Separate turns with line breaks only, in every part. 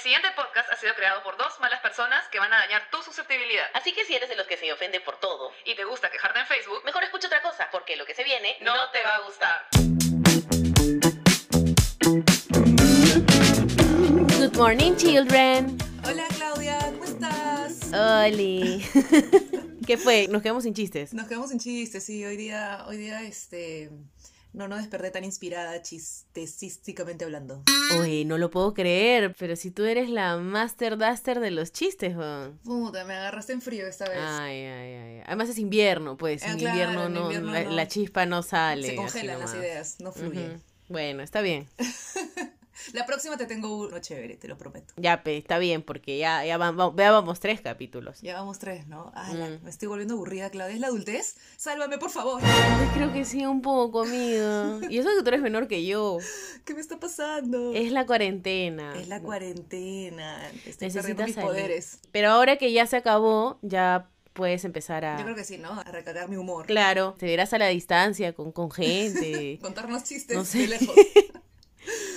siguiente podcast ha sido creado por dos malas personas que van a dañar tu susceptibilidad.
Así que si eres de los que se ofende por todo,
Y te gusta quejarte en Facebook,
mejor escucha otra cosa, porque lo que se viene
no te va a gustar.
Good morning, children.
Hola Claudia, ¿cómo estás?
Oli. ¿Qué fue? Nos quedamos sin chistes.
Nos quedamos en chistes, sí, hoy día, hoy día, este, no, no desperté tan inspirada chistesísticamente hablando.
Uy, no lo puedo creer, pero si tú eres la master duster de los chistes, weón.
Puta, me agarraste en frío esta vez.
Ay, ay, ay. Además es invierno, pues.
Ah,
en
claro,
invierno,
en
no, la,
no.
la chispa no sale.
Se congelan las ideas, no fluyen.
Ujú. Bueno, está bien.
La próxima te tengo uno chévere, te lo prometo.
Ya, pe, está bien, porque ya, ya vamos, ya vamos tres capítulos.
Ya vamos tres, ¿no? Ay, la-
Mm.
me estoy volviendo aburrida, Claudia. ¿Es la adultez? Sálvame, por favor.
Creo que sí, un poco, amigo. Y eso que tú eres menor que yo.
¿Qué me está pasando?
Es la cuarentena.
Es la cuarentena. Estoy
Necesitas
mis
salir.
poderes.
Pero ahora que ya se acabó, ya puedes empezar a...
Yo creo que sí, ¿no? A recargar mi humor.
Claro, te verás a la distancia con, con gente.
Contarnos chistes
No sé.
de lejos.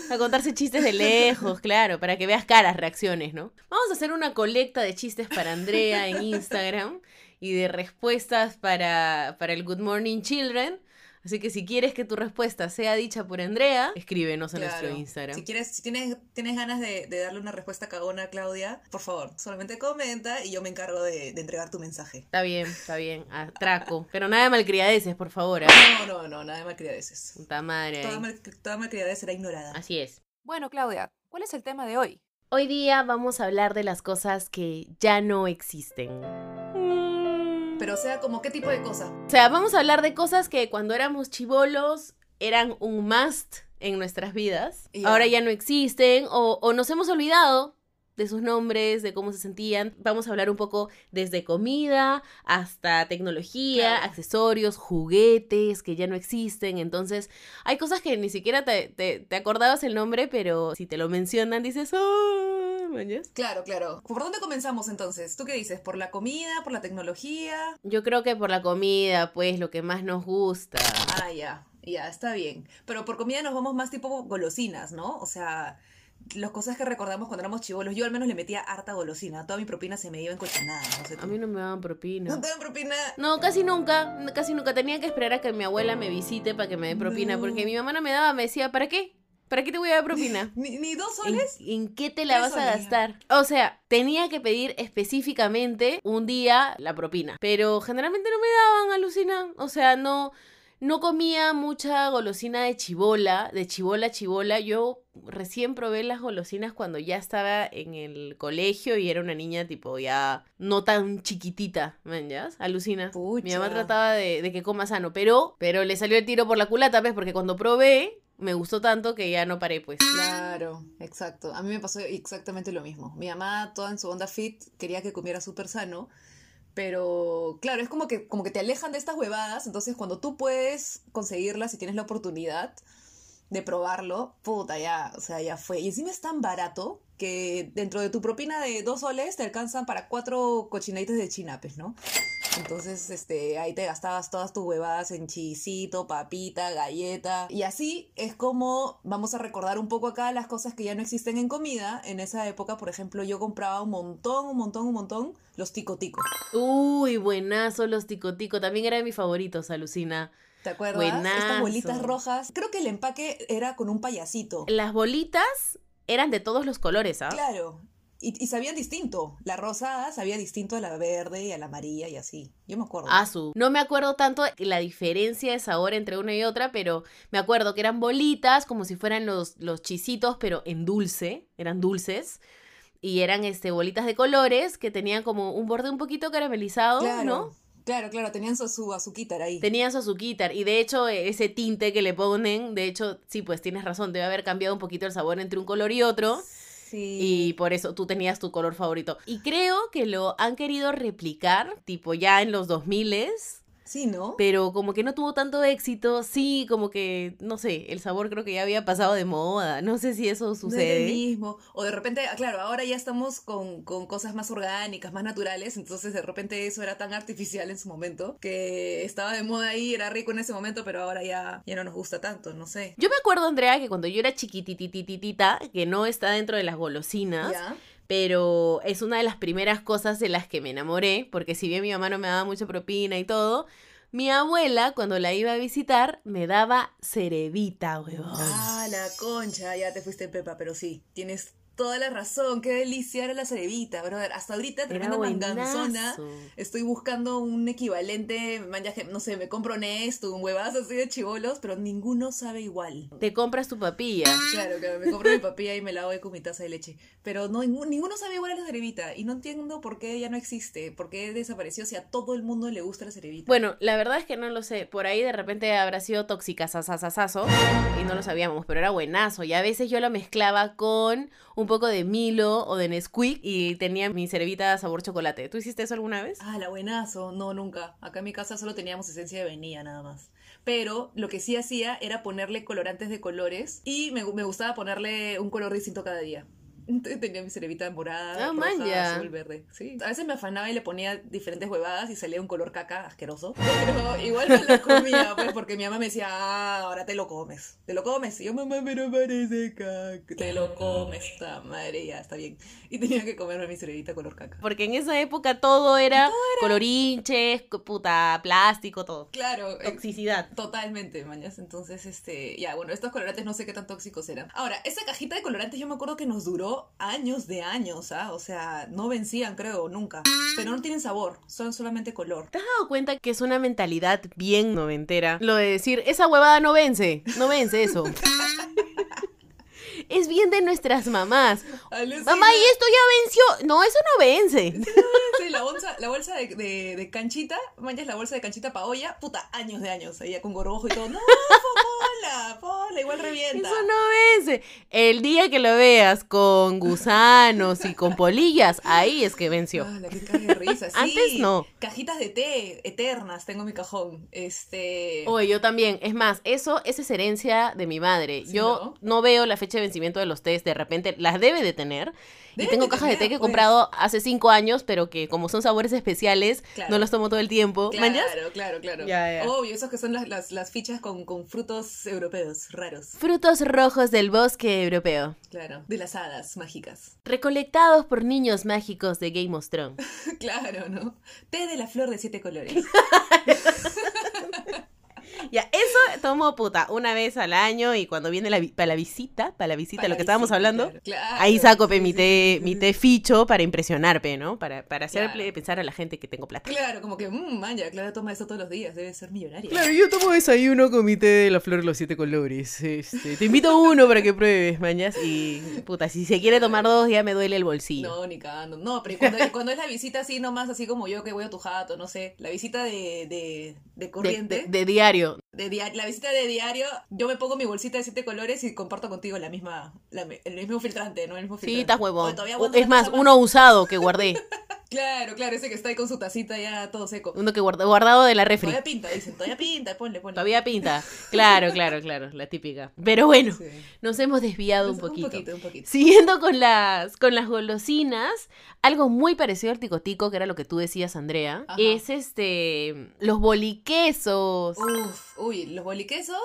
A contarse chistes de lejos, claro, para que veas caras, reacciones, ¿no? Vamos a hacer una colecta de chistes para Andrea en Instagram y de respuestas para, para el Good Morning Children. Así que si quieres que tu respuesta sea dicha por Andrea, escríbenos a nuestro
Claro.
Instagram.
Si quieres, si tienes, tienes ganas de, de darle una respuesta cagona a Claudia, por favor, solamente comenta y yo me encargo de, de entregar tu mensaje.
Está bien, está bien, atraco. Pero nada de malcriadeces, por favor. ¿eh?
No, no, no, nada de malcriadeces.
Puta madre.
Toda,
ahí.
mal, toda malcriadez será ignorada.
Así es.
Bueno, Claudia, ¿cuál es el tema de hoy?
Hoy día vamos a hablar de las cosas que ya no existen.
Pero o sea, como qué tipo de cosa.
O sea, vamos a hablar de cosas que cuando éramos chivolos eran un must en nuestras vidas. Ahora ya no existen o, o nos hemos olvidado de sus nombres, de cómo se sentían. Vamos a hablar un poco desde comida hasta tecnología,
Claro.
accesorios, juguetes que ya no existen. Entonces, hay cosas que ni siquiera te, te- te acordabas el nombre, pero si te lo mencionan dices, ¡oh! ¿Mañas?
Claro, claro. ¿Por dónde comenzamos entonces? ¿Tú qué dices? ¿Por la comida? ¿Por la tecnología?
Yo creo que por la comida, pues, lo que más nos gusta.
Ah, ya, ya, está bien. Pero por comida nos vamos más tipo golosinas, ¿no? O sea, las cosas que recordamos cuando éramos chivolos. Yo al menos le metía harta golosina. Toda mi propina se me iba en cochinada. No sé.
A mí no me daban propina.
¿No te dan propina?
No, casi nunca, casi nunca. Tenía que esperar a que mi abuela me visite para que me dé propina,
No.
porque mi mamá no me daba, me decía, ¿para qué? ¿Para qué te voy a dar propina?
¿Ni, ni dos
¿En,
soles?
en qué te la vas a gastar? O sea, tenía que pedir específicamente un día la propina, pero generalmente no me daban, alucina. O sea, no, no comía mucha golosina de chibola, de chibola a chibola. Yo recién probé las golosinas cuando ya estaba en el colegio y era una niña tipo ya no tan chiquitita, ¿man? ¿Ya? Alucina. Mi mamá
Pucha.
trataba de, de que coma sano, pero, pero le salió el tiro por la culata, ¿ves? Porque cuando probé, me gustó tanto que ya no paré, pues.
Claro, exacto. A mí me pasó exactamente lo mismo. Mi mamá, toda en su onda fit, quería que comiera súper sano. Pero claro, es como que, como que te alejan de estas huevadas. Entonces, cuando tú puedes conseguirlas y tienes la oportunidad de probarlo, puta, ya, o sea, ya fue. Y encima es tan barato que dentro de tu propina de dos soles te alcanzan para cuatro cochinaditas de chinapes, ¿no? Entonces, este, ahí te gastabas todas tus huevadas en chisito, papita, galleta. Y así es como vamos a recordar un poco acá las cosas que ya no existen en comida. En esa época, por ejemplo, yo compraba un montón, un montón, un montón los tico tico.
Uy, buenazo los ticotico. También era de mis favoritos, alucina.
¿Te acuerdas?
Buenazo.
Estas bolitas rojas. Creo que el empaque era con un payasito.
Las bolitas eran de todos los colores, ¿ah?
Claro. Y, y sabían distinto. La rosada sabía distinto a la verde y a la amarilla y así. Yo me acuerdo.
Azu. No me acuerdo tanto la diferencia de sabor entre una y otra, pero me acuerdo que eran bolitas como si fueran los, los chisitos, pero en dulce, eran dulces. Y eran este, bolitas de colores que tenían como un borde un poquito caramelizado,
claro.
¿no?
Claro, claro, tenían su, su azuquitar ahí.
Tenían su azuquitar. Y de hecho, eh, ese tinte que le ponen, de hecho, sí, pues tienes razón, debe haber cambiado un poquito el sabor entre un color y otro. Y por eso tú tenías tu color favorito. Y creo que lo han querido replicar, tipo ya en los 2000
Sí, ¿no?
pero como que no tuvo tanto éxito, sí, como que, no sé, el sabor creo que ya había pasado de moda, no sé si eso
No es
sucede.
el mismo. O de repente, ah, claro, ahora ya estamos con, con cosas más orgánicas, más naturales, entonces de repente eso era tan artificial en su momento, que estaba de moda ahí, era rico en ese momento, pero ahora ya, ya no nos gusta tanto, no sé.
Yo me acuerdo, Andrea, que cuando yo era chiquititititita, que no está dentro de las golosinas,
¿Ya?
Pero es una de las primeras cosas de las que me enamoré, porque si bien mi mamá no me daba mucha propina y todo, mi abuela, cuando la iba a visitar, me daba cerebita, huevón.
Ah, la concha, ya te fuiste Pepa, pero sí, tienes toda la razón, qué delicia era la cerebita, brother. Hasta ahorita, tremenda manganzona. Estoy buscando un equivalente, man, ya no sé, me compro Nesto, un huevazo así de chivolos, pero ninguno sabe igual.
Te compras tu papilla.
Claro, claro, me compro mi papilla y me la doy con mi taza de leche. Pero no, ninguno sabe igual a la cerebita. Y no entiendo por qué ya no existe, por qué desapareció si a todo el mundo le gusta la cerebita.
Bueno, la verdad es que no lo sé. Por ahí de repente habrá sido tóxica, sasasasazo, y no lo sabíamos, pero era buenazo. Y a veces yo lo mezclaba con un poco de Milo o de Nesquik y tenía mi cerebita sabor chocolate. ¿Tú hiciste eso alguna vez?
Ah, la buenazo. No, nunca. Acá en mi casa solo teníamos esencia de vainilla nada más. Pero lo que sí hacía era ponerle colorantes de colores y me, me gustaba ponerle un color distinto cada día. Entonces tenía mi cerebita morada,
Ah,
roja,
manja.
azul, verde. Sí. A veces me afanaba y le ponía diferentes huevadas y salía un color caca asqueroso. Pero igual me lo comía, pues, porque mi mamá me decía, ah, ahora te lo comes. Te lo comes. Y yo, mamá, pero parece caca. Te lo comes, está madre, ya, está bien. Y tenía que comerme mi cerebita color caca.
Porque en esa época todo era, colorinches, co- puta, plástico, todo.
Claro, eh,
Toxicidad.
Totalmente, mañas. Entonces, este, ya, bueno, estos colorantes no sé qué tan tóxicos eran. Ahora, esa cajita de colorantes yo me acuerdo que nos duró años de años, ¿ah? O sea, no vencían, creo, nunca. Pero no tienen sabor, son solamente color.
¿Te has dado cuenta que es una mentalidad bien noventera? Lo de decir, esa huevada no vence, no vence eso. es bien de nuestras mamás.
Alucina.
Mamá, ¿y esto ya venció? No, eso no vence.
Sí, la bolsa, la bolsa de, de, de canchita, manchas la bolsa de canchita pa' olla, puta, años de años, ya con gorrojo y todo. No, pola, pola, igual revienta.
Eso no vence. El día que lo veas con gusanos y con polillas, ahí es que venció.
Ah, la que cae de risa. Sí,
Antes no.
Cajitas de té eternas tengo en mi cajón. Este.
Oye, yo también. Es más, eso, esa es herencia de mi madre.
Sí,
yo ¿no? veo la fecha de vencimiento de los tés, de repente las debe de tener. Y
Deben
tengo
de
cajas de té
tener,
que he
pues.
comprado hace cinco años, pero que como son sabores especiales,
Claro.
no los tomo todo el tiempo.
Claro, claro, claro.
Ya, ya.
Obvio, esos que son las, las, las fichas con, con frutos europeos raros.
Frutos rojos del bosque europeo.
Claro, de las hadas mágicas.
Recolectados por niños mágicos de Game of Thrones.
claro, ¿no? Té de la flor de siete colores.
Ya, eso tomo puta una vez al año y cuando viene la, para la visita, para la visita,
Para
lo que estábamos
visita,
hablando,
claro. Claro,
ahí saco pe,
sí,
mi,
sí,
té,
sí,
mi té ficho para impresionar, pe, ¿no? Para, para hacerle
Claro.
pensar a la gente que tengo plata.
Claro, como que, mmm, man, ya, Clara toma eso todos los días, debe ser millonaria.
yo tomo desayuno con mi té de la flor de los siete colores. Este, te invito a uno para que pruebes, mañas. Y puta, si se quiere tomar dos, ya me duele el bolsillo.
No, ni cagando. No, pero cuando, cuando es la visita así nomás, así como yo que voy a tu jato, no sé, la visita de, de, de
de,
corriente,
de- de diario.
de dia- la visita de diario, yo me pongo mi bolsita de siete colores y comparto contigo la misma, la el mismo filtrante, ¿no? El mismo
Sí,
filtrante.
estás
Oye,
huevón. Es más, uno usado que guardé.
Claro, claro, ese que está ahí con su tacita ya todo seco.
Uno que guardé, guardado de la refri.
Todavía pinta, dicen, todavía pinta, ponle, ponle.
Todavía pinta. Claro, claro, claro, la típica. Pero bueno,
Sí.
nos hemos desviado un
Un
poquito.
poquito, un poquito.
Siguiendo con las, con las golosinas, algo muy parecido al ticotico, que era lo que tú decías, Andrea,
Ajá.
es este los boliquesos.
Uf, uy, los boliquesos.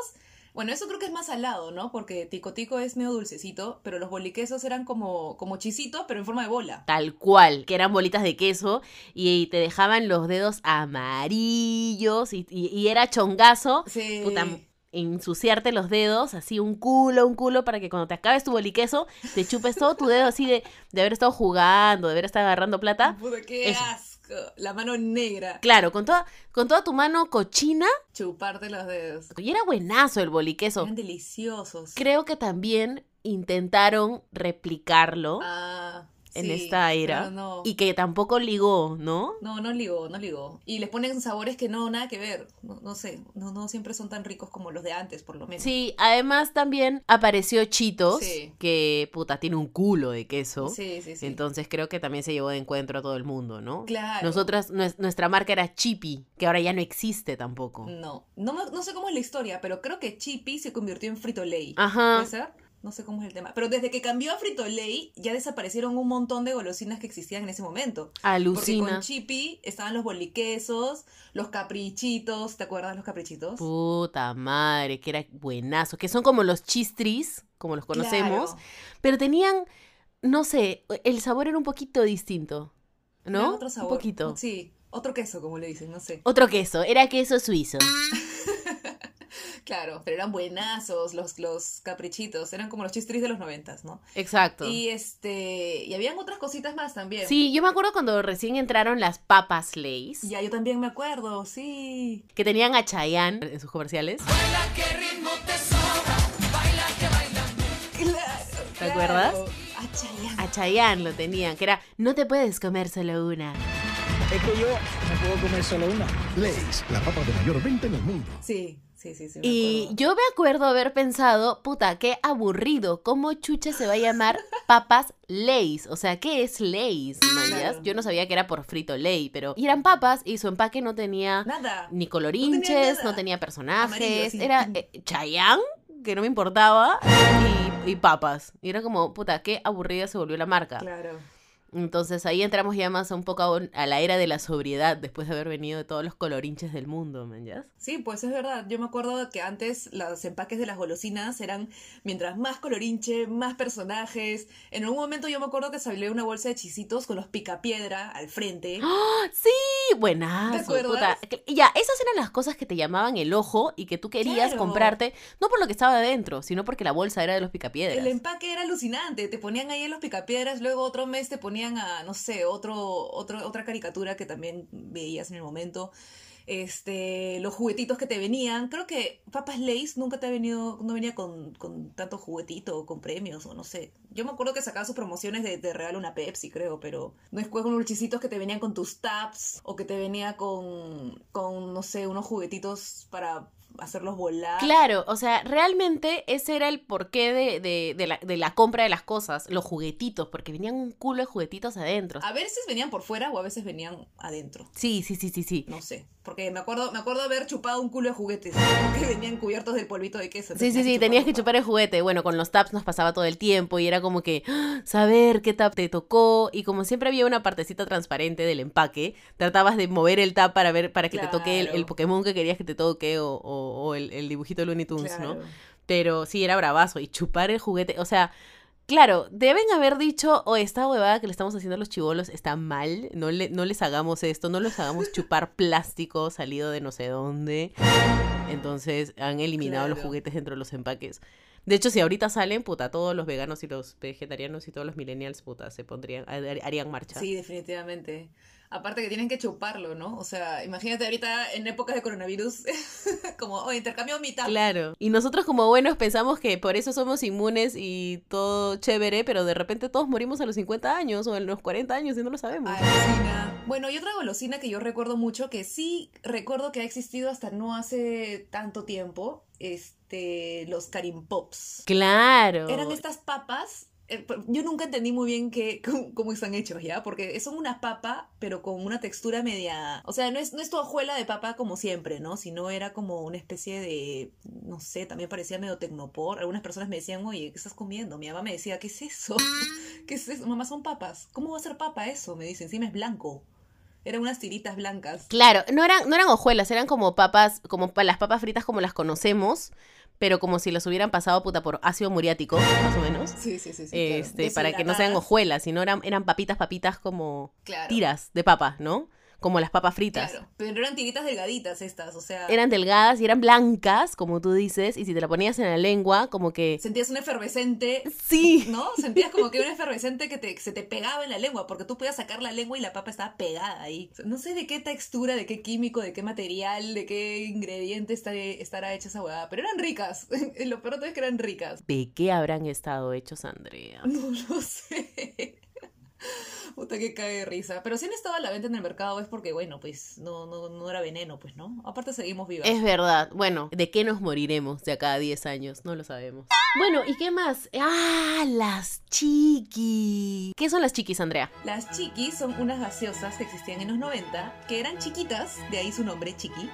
Bueno, eso creo que es más salado, ¿no? Porque tico tico es medio dulcecito, pero los boliquesos eran como, como chisitos, pero en forma de bola.
Tal cual, que eran bolitas de queso y te dejaban los dedos amarillos y, y- y era chongazo.
Sí.
Puta, ensuciarte los dedos, así un culo, un culo, para que cuando te acabes tu boliqueso, te chupes todo tu dedo así de, de haber estado jugando, de haber estado agarrando plata.
Puta, qué
Eso.
asco. La mano negra.
Claro, con toda, con toda tu mano cochina.
Chuparte los dedos.
Y era buenazo el boliqueso.
Eran deliciosos.
Creo que también intentaron replicarlo
Ah,
en
Sí,
esta era.
no.
Y que tampoco ligó, ¿no?
No, no ligó, no ligó. Y les ponen sabores que no, nada que ver. No, no sé, no, no siempre son tan ricos como los de antes, por lo menos.
Sí, además también apareció Chitos,
Sí.
que puta, tiene un culo de queso.
sí, sí. sí.
Entonces creo que también se llevó de encuentro a todo el mundo, ¿no?
Claro.
Nosotras, nues- nuestra marca era Chippy, que ahora ya no existe tampoco.
No, no, no sé cómo es la historia, pero creo que Chippy se convirtió en Frito Lay.
Ajá.
¿Puede ser? No sé cómo es el tema. Pero desde que cambió a Frito Lay, ya desaparecieron un montón de golosinas que existían en ese momento. Porque
Alucina.
con Chippy estaban los boliquesos, los caprichitos, ¿te acuerdas los caprichitos?
Puta madre, que era buenazo. Que son como los chistris, como los conocemos.
Claro.
Pero tenían, no sé, el sabor era un poquito distinto.
Era
¿No?
otro sabor.
Un poquito.
Sí, otro queso, como le dicen, no sé.
Otro queso, era queso suizo.
Claro, pero eran buenazos los, los caprichitos, eran como los chistris de los noventas, ¿no?
Exacto.
Y este, y habían otras cositas más también.
Sí, yo me acuerdo cuando recién entraron las papas Lays,
Ya, yo también me acuerdo, sí.
que tenían a Chayanne en sus comerciales.
Claro.
¿Te acuerdas?
Ah, Chayanne.
A Chayanne lo tenían, que era, no te puedes comer solo una.
Es que yo no puedo comer solo una.
Lay's, la papa de mayor venta en el mundo.
Sí, sí, sí, sí. me
Y yo me acuerdo haber pensado, puta, qué aburrido, ¿cómo chucha se va a llamar papas Lays? O sea, ¿qué es Lays?
Claro.
Yo no sabía que era por frito Lay, pero... Y eran papas y su empaque no tenía
Nada.
ni colorinches, no
nada.
tenía, personajes,
Amarillo, sí.
era eh, que no me importaba, y, y papas. Y era como, puta, qué aburrida se volvió la marca.
Claro.
Entonces ahí entramos ya más un poco a, a la era de la sobriedad, después de haber venido de todos los colorinches del mundo, ¿me entiendes?
Sí, pues es verdad. Yo me acuerdo que antes los empaques de las golosinas eran mientras más colorinche, más personajes. En un momento yo me acuerdo que salió una bolsa de chisitos con los picapiedra al frente.
¡Ah! Sí, buenazo.
¿Te acuerdas?
puta. Ya, esas eran las cosas que te llamaban el ojo y que tú querías
Claro.
comprarte, no por lo que estaba adentro, sino porque la bolsa era de los picapiedras.
El empaque era alucinante. Te ponían ahí en los picapiedras, luego otro mes te ponían a, no sé, otro, otra caricatura que también veías en el momento. Este, los juguetitos que te venían. Creo que Papas Lays nunca te ha venido, no venía con, con tanto juguetito con premios o no sé. Yo me acuerdo que sacaba sus promociones de, de regalo una Pepsi, creo, pero no es con unos chisitos que te venían con tus tabs o que te venía con, con, no sé, unos juguetitos para hacerlos volar.
Claro, o sea, realmente ese era el porqué de, de, de la, de la compra de las cosas, los juguetitos, porque venían un culo de juguetitos adentro.
A veces venían por fuera o a veces venían adentro.
Sí, sí, sí, sí, sí.
No sé, porque me acuerdo, me acuerdo haber chupado un culo de juguetes que venían cubiertos del polvito de queso.
Sí, sí, sí, tenías que chupar el juguete. Bueno, con los taps nos pasaba todo el tiempo y era como que ¡ah! saber qué tap te tocó y como siempre había una partecita transparente del empaque, tratabas de mover el tap para ver para que te toque el Pokémon que querías que te toque o, o- o el, el dibujito de Looney Tunes,
Claro.
¿no? Pero sí, era bravazo y chupar el juguete, o sea, claro, deben haber dicho, o esta huevada que le estamos haciendo a los chivolos está mal, no, le, no les hagamos esto, no les hagamos chupar plástico salido de no sé dónde. Entonces han eliminado los juguetes dentro de los empaques. De hecho, si ahorita salen, puta, todos los veganos y los vegetarianos y todos los millennials, puta, se pondrían, har- harían marcha.
Sí, definitivamente. Aparte que tienen que chuparlo, ¿no? O sea, imagínate ahorita en épocas de coronavirus, como, oh, intercambio mitad.
Claro. Y nosotros como buenos pensamos que por eso somos inmunes y todo chévere, pero de repente todos morimos a los 50 años o a los 40 años y no lo sabemos.
Bueno, y otra golosina que yo recuerdo mucho, que sí recuerdo que ha existido hasta no hace tanto tiempo, este, los Karim Pops.
Claro.
Eran estas papas. Eh, pero Yo nunca entendí muy bien qué, cómo, están hechos, ¿ya? Porque son una papa, pero con una textura media... O sea, no es, no es tu hojuela de papa como siempre, ¿no? Sino era como una especie de... No sé, también parecía medio tecnopor. Algunas personas me decían, oye, ¿qué estás comiendo? Mi mamá me decía, ¿qué es eso? ¿Qué es eso? Mamá, son papas. ¿Cómo va a ser papa eso? Me dicen, encima es blanco. Eran unas tiritas blancas.
Claro, no eran, no eran hojuelas, eran como papas, como las papas fritas como las conocemos, pero como si las hubieran pasado puta por ácido muriático, más o menos.
Sí, sí, sí. sí
este, para que no sean hojuelas, sino eran, eran papitas, papitas como
Claro.
tiras de papa, ¿no? Como las papas fritas.
Claro, pero eran tiritas delgaditas estas, o sea...
Eran delgadas y eran blancas, como tú dices, y si te la ponías en la lengua, como que...
Sentías un efervescente
Sí.
¿no? Sentías como que un efervescente que te, se te pegaba en la lengua, porque tú podías sacar la lengua y la papa estaba pegada ahí. O sea, no sé de qué textura, de qué químico, de qué material, de qué ingrediente estará hecha esa huevada, pero eran ricas. Lo peor de todo es que eran ricas.
¿De qué habrán estado hechos, Andrea?
No lo sé. Puta que cae de risa. Pero si han estado a la venta en el mercado es porque, bueno, pues no, no, no era veneno, pues, ¿no? Aparte seguimos vivas.
Es verdad. Bueno, ¿de qué nos moriremos de acá a 10 años? No lo sabemos. Bueno, ¿y qué más? Ah, las chiquis. ¿Qué son las chiquis, Andrea?
Las chiquis son unas gaseosas que existían en los 90, que eran chiquitas, de ahí su nombre, chiqui.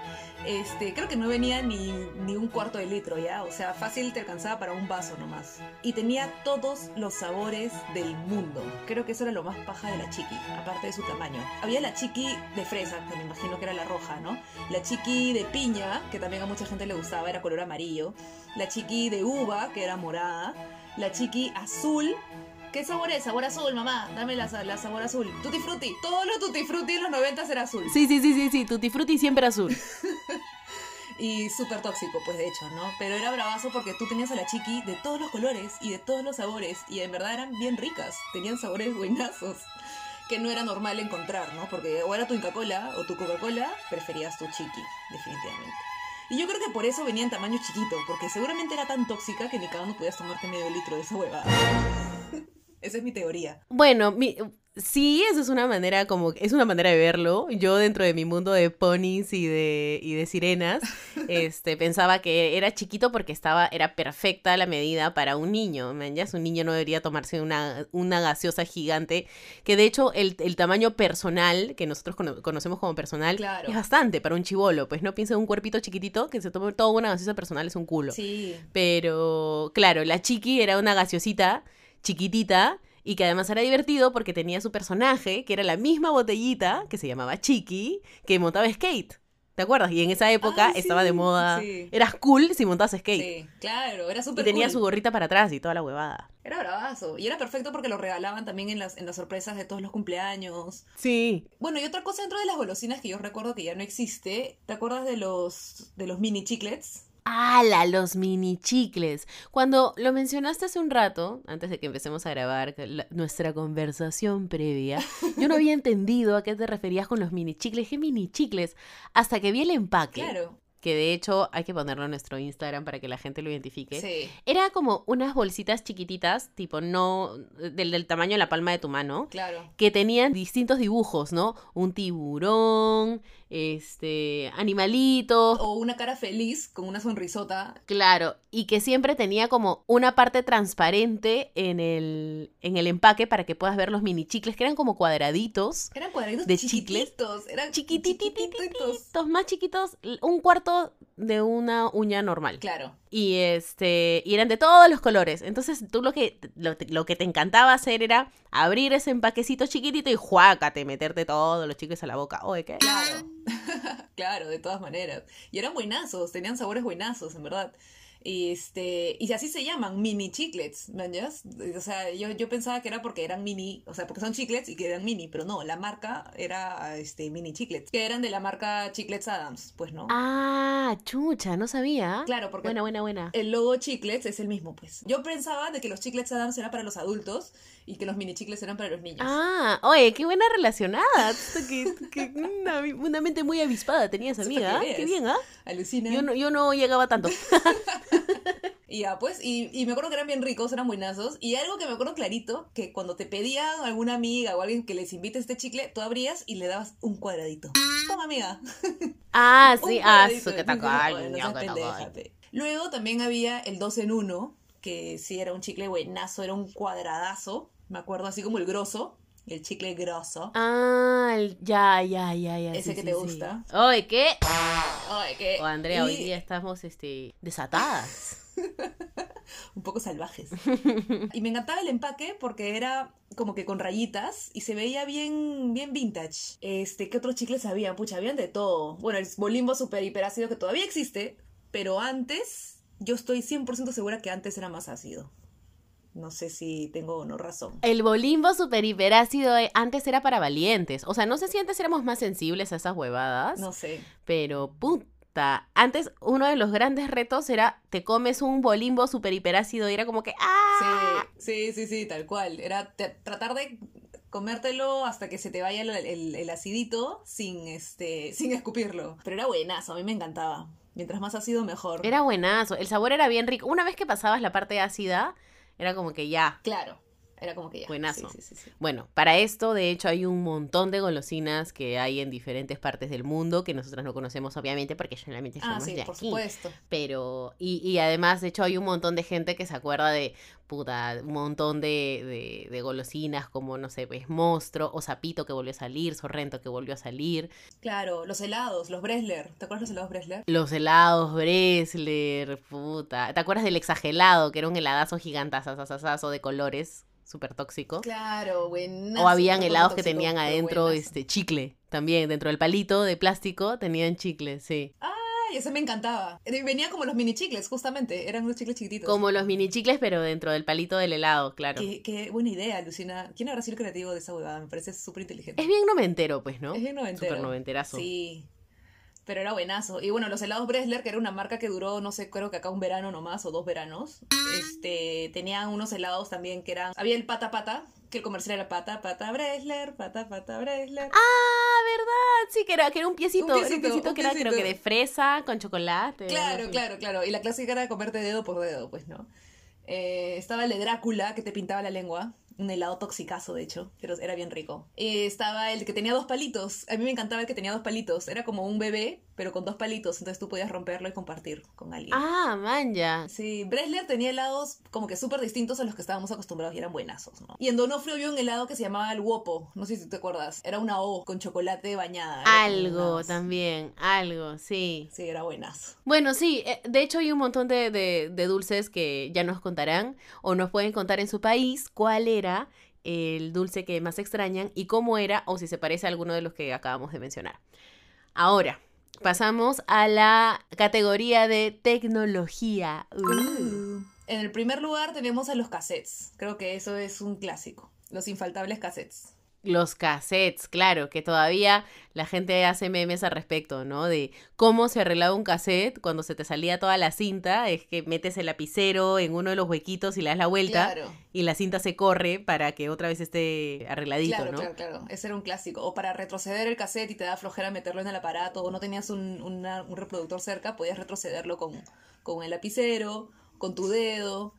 Este, creo que no venía ni, ni un cuarto de litro ya, o sea, fácil te alcanzaba para un vaso nomás. Y tenía todos los sabores del mundo. Creo que eso era lo más paja de la chiqui, aparte de su tamaño. Había la chiqui de fresa, que me imagino que era la roja, ¿no? La chiqui de piña, que también a mucha gente le gustaba, era color amarillo. La chiqui de uva, que era morada. La chiqui azul, ¿Qué sabor es? Sabor azul, mamá. Dame la, la sabor azul. Tutti frutti. Todos los tutti frutti en los 90 era azul.
Sí, sí, sí, sí, sí. Tutti frutti siempre azul.
y súper tóxico, pues de hecho, ¿no? Pero era bravazo porque tú tenías a la chiqui de todos los colores y de todos los sabores y en verdad eran bien ricas, tenían sabores buenazos que no era normal encontrar, ¿no? Porque o era tu Inca-Cola o tu Coca-Cola, preferías tu chiqui, definitivamente. Y yo creo que por eso venía en tamaño chiquito, porque seguramente era tan tóxica que ni cada uno podías tomarte medio litro de esa huevada. Esa es mi teoría.
Bueno, mi, Sí, eso es una manera como es una manera de verlo. Yo dentro de mi mundo de ponis y de y de sirenas, este pensaba que era chiquito porque estaba era perfecta la medida para un niño. Ya un niño no debería tomarse una, una gaseosa gigante, que de hecho el, el tamaño personal que nosotros conocemos como personal es bastante para un chivolo, pues no piensa en un cuerpito chiquitito que se tome toda una gaseosa personal es un culo.
Sí.
Pero claro, la chiqui era una gaseosita chiquitita y que además era divertido porque tenía su personaje, que era la misma botellita, que se llamaba Chiqui, que montaba skate. ¿Te acuerdas? Y en esa época estaba de moda. Eras cool si montabas skate.
Sí, claro, era súper
Y tenía
cool.
su gorrita para atrás y toda la huevada.
Era bravazo. Y era perfecto porque lo regalaban también en las, en las sorpresas de todos los cumpleaños.
Sí.
Bueno, y otra cosa dentro de las golosinas que yo recuerdo que ya no existe. ¿Te acuerdas de los, de los mini chiclets?
¡Hala! Los mini chicles. Cuando lo mencionaste hace un rato, antes de que empecemos a grabar nuestra conversación previa, yo no había entendido a qué te referías con los mini chicles. ¿Qué mini chicles? Hasta que vi el empaque.
Claro.
Que de hecho hay que ponerlo en nuestro Instagram para que la gente lo identifique.
Sí.
Era como unas bolsitas chiquititas, tipo no del, del tamaño de la palma de tu mano,
Claro.
que tenían distintos dibujos, ¿no? Un tiburón, este, animalitos,
O una cara feliz con una sonrisota.
Claro, y que siempre tenía como una parte transparente en el, en el empaque para que puedas ver los mini chicles, que eran como cuadraditos,
Eran cuadraditos
De chicles.
Eran
más chiquitos, un cuarto de una uña normal.
Claro.
Y este, y eran de todos los colores. Entonces tú lo que, lo, lo que te encantaba hacer era abrir ese empaquecito chiquitito y juácate, meterte todos los chicles a la boca. Oye, ¿qué?
Claro. claro, de todas maneras. Y eran buenazos, tenían sabores buenazos, en verdad. Y este, y así se llaman, mini chiclets, ¿manjas? O sea, yo, yo pensaba que era porque eran mini, o sea, porque son chiclets y que eran mini, pero no, la marca era este mini chiclets, que eran de la marca Chiclets Adams, pues no.
Ah, chucha, no sabía.
Claro, porque
Buena, buena, buena.
el logo chiclets es el mismo, pues. Yo pensaba de que los chiclets Adams eran para los adultos y que los mini chiclets eran para los niños.
Ah, oye, qué buena relacionada. Que, que una, una mente muy avispada tenía esa
Eso
amiga. Qué bien, ¿ah?
Alucina.
Yo no, yo no llegaba tanto.
Y ya, pues, y, y me acuerdo que eran bien ricos, eran buenazos. Y algo que me acuerdo clarito, que cuando te pedía alguna amiga o alguien que les invite este chicle, tú abrías y le dabas un cuadradito. Toma, amiga.
Ah, sí, ah, su que
pe". Luego también había el 2 en 1, que sí era un chicle buenazo, era un cuadradazo. Me acuerdo así como el grosso, el chicle grosso.
Ah, el- ya, ya, ya, ya.
Ese
sí,
que
sí,
te
sí.
gusta.
Oye, ¿qué?
Ay, que-
Oh, Andrea, hoy día estamos este, desatadas.
un poco salvajes. y me encantaba el empaque porque era como que con rayitas y se veía bien, bien vintage. Este, ¿qué otros chicles había? Pucha, habían de todo. Bueno, el bolimbo super hiperácido que todavía existe, pero antes, yo estoy 100% segura que antes era más ácido. No sé si tengo o no razón.
El bolimbo super hiperácido eh, antes era para valientes. O sea, no sé si antes éramos más sensibles a esas huevadas.
No sé.
Pero puta, antes uno de los grandes retos era te comes un bolimbo super hiperácido y era como que ¡ah!
Sí, sí, sí, sí, tal cual. Era te- tratar de comértelo hasta que se te vaya el, el- el acidito sin, este, sin escupirlo. Pero era buenazo, a mí me encantaba. Mientras más ácido, mejor.
Era buenazo, el sabor era bien rico. Una vez que pasabas la parte ácida, era como que ya.
Claro. Era como que ya.
Buenazo.
Sí, sí, sí, sí.
Bueno, para esto, de hecho, hay un montón de golosinas que hay en diferentes partes del mundo que nosotras no conocemos, obviamente, porque solamente
Ah,
somos
sí,
de
por
aquí.
supuesto.
Pero, y, y además, de hecho, hay un montón de gente que se acuerda de, puta, un montón de, de, de golosinas como, no sé, pues, Monstruo o Sapito que volvió a salir, Sorrento que volvió a salir,
Claro, los helados, los Bresler. ¿Te acuerdas de los helados Bresler?
los helados Bresler, puta. ¿Te acuerdas del exagelado, que era un heladazo gigantazazazazo de colores, súper tóxico?
Claro, buenazo.
O habían helados que tenían adentro este chicle, también dentro del palito de plástico tenían chicle, sí.
Ay, ese me encantaba. Eh, Venía como los mini chicles, justamente. Eran unos chicles chiquititos.
Como los mini chicles, pero dentro del palito del helado, claro.
Qué, qué buena idea, Lucina. ¿Quién habrá sido el creativo de esa huevada? Me parece súper inteligente.
Es bien noventero, pues, ¿no?
Es bien noventero.
Súper noventerazo.
Sí. Pero era buenazo. Y bueno, los helados Bresler, que era una marca que duró, no sé, creo que acá un verano nomás o dos veranos. Este, tenían unos helados también que eran. Había el pata pata, que el comercial era pata pata Bresler, pata pata Bresler.
Ah, ¿verdad? Sí, que era, que era un piecito,
Un
era un
piecito, un
que era creo que de fresa con chocolate.
Claro, claro, claro. Y la clásica era comerte dedo por dedo, pues, ¿no? Eh, estaba el de Drácula, que te pintaba la lengua. Un helado toxicazo, de hecho, pero era bien rico. Eh, estaba el que tenía dos palitos. A mí me encantaba el que tenía dos palitos. Era como un bebé, pero con dos palitos. Entonces tú podías romperlo y compartir con alguien.
Ah, man, ya.
Sí, Bresler tenía helados como que súper distintos a los que estábamos acostumbrados y eran buenazos, ¿no? Y en Donofrio había un helado que se llamaba el Wopo, no sé si te acuerdas. Era una O con chocolate bañada.
Algo también, algo, sí.
Sí, era buenazo.
Bueno, sí, eh, de hecho hay un montón de, de- de dulces que ya nos contarán o nos pueden contar en su país cuál era el dulce que más extrañan y cómo era o si se parece a alguno de los que acabamos de mencionar. Ahora, pasamos a la categoría de tecnología. Uh.
En el primer lugar tenemos a los cassettes. Creo que eso es un clásico. Los infaltables cassettes.
Los cassettes, claro, que todavía la gente hace memes al respecto, ¿no? De cómo se arreglaba un cassette cuando se te salía toda la cinta, es que metes el lapicero en uno de los huequitos y le das la vuelta
Claro.
y la cinta se corre para que otra vez esté arregladito,
Claro,
¿no?
claro, claro. Ese era un clásico. O para retroceder el cassette y te da flojera meterlo en el aparato, o no tenías un, una- un reproductor cerca, podías retrocederlo con, con el lapicero, con tu dedo.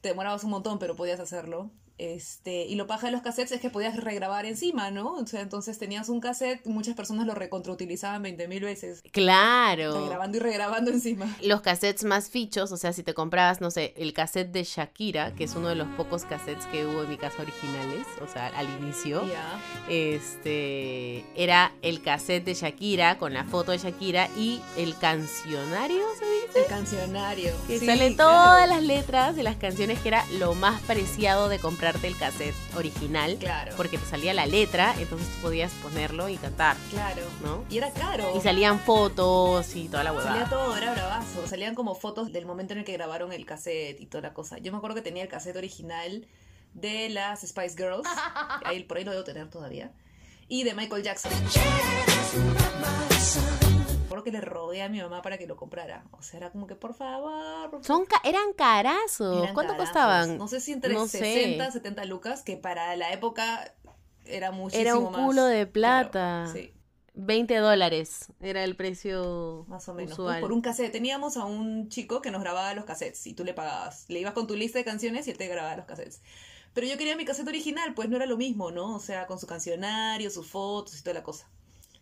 Te demorabas un montón, pero podías hacerlo. Este, y lo paja de los cassettes es que podías regrabar encima, ¿no? O sea, entonces tenías un cassette, muchas personas lo recontrautilizaban 20.000 veces.
Claro.
Regrabando y regrabando encima.
Los cassettes más fichos, o sea, si te comprabas, no sé, el cassette de Shakira, que es uno de los pocos cassettes que hubo en mi casa originales, o sea, al inicio.
Ya.
Este era el cassette de Shakira con la foto de Shakira y el cancionario, ¿se dice?
El cancionario.
Que
Sí, claro.
todas las letras de las canciones que era lo más preciado de comprarte el cassette original.
Claro.
Porque te salía la letra, entonces tú podías ponerlo y cantar,
Claro.
¿no?
Y era caro.
Y salían fotos y toda la
Salía
huevada.
todo, era bravazo. Salían como fotos del momento en el que grabaron el cassette y toda la cosa. Yo me acuerdo que tenía el cassette original de las Spice Girls. Ahí, por ahí lo debo tener todavía. Y de Michael Jackson. Que le rogué a mi mamá para que lo comprara. O sea, era como que, por favor. por
Son ca- eran carazos.
Eran
¿Cuánto
carazos.
costaban?
No sé si entre
No sé.
60, 70 lucas, que para la época era muchísimo
Era un
más.
culo de
Claro,
plata.
sí.
20 dólares era el precio
Más o menos.
usual.
por un cassette. Teníamos a un chico que nos grababa los cassettes y tú le pagabas. Le ibas con tu lista de canciones y él te grababa los cassettes. Pero yo quería mi cassette original, pues no era lo mismo, ¿no? O sea, con su cancionario, sus fotos y toda la cosa.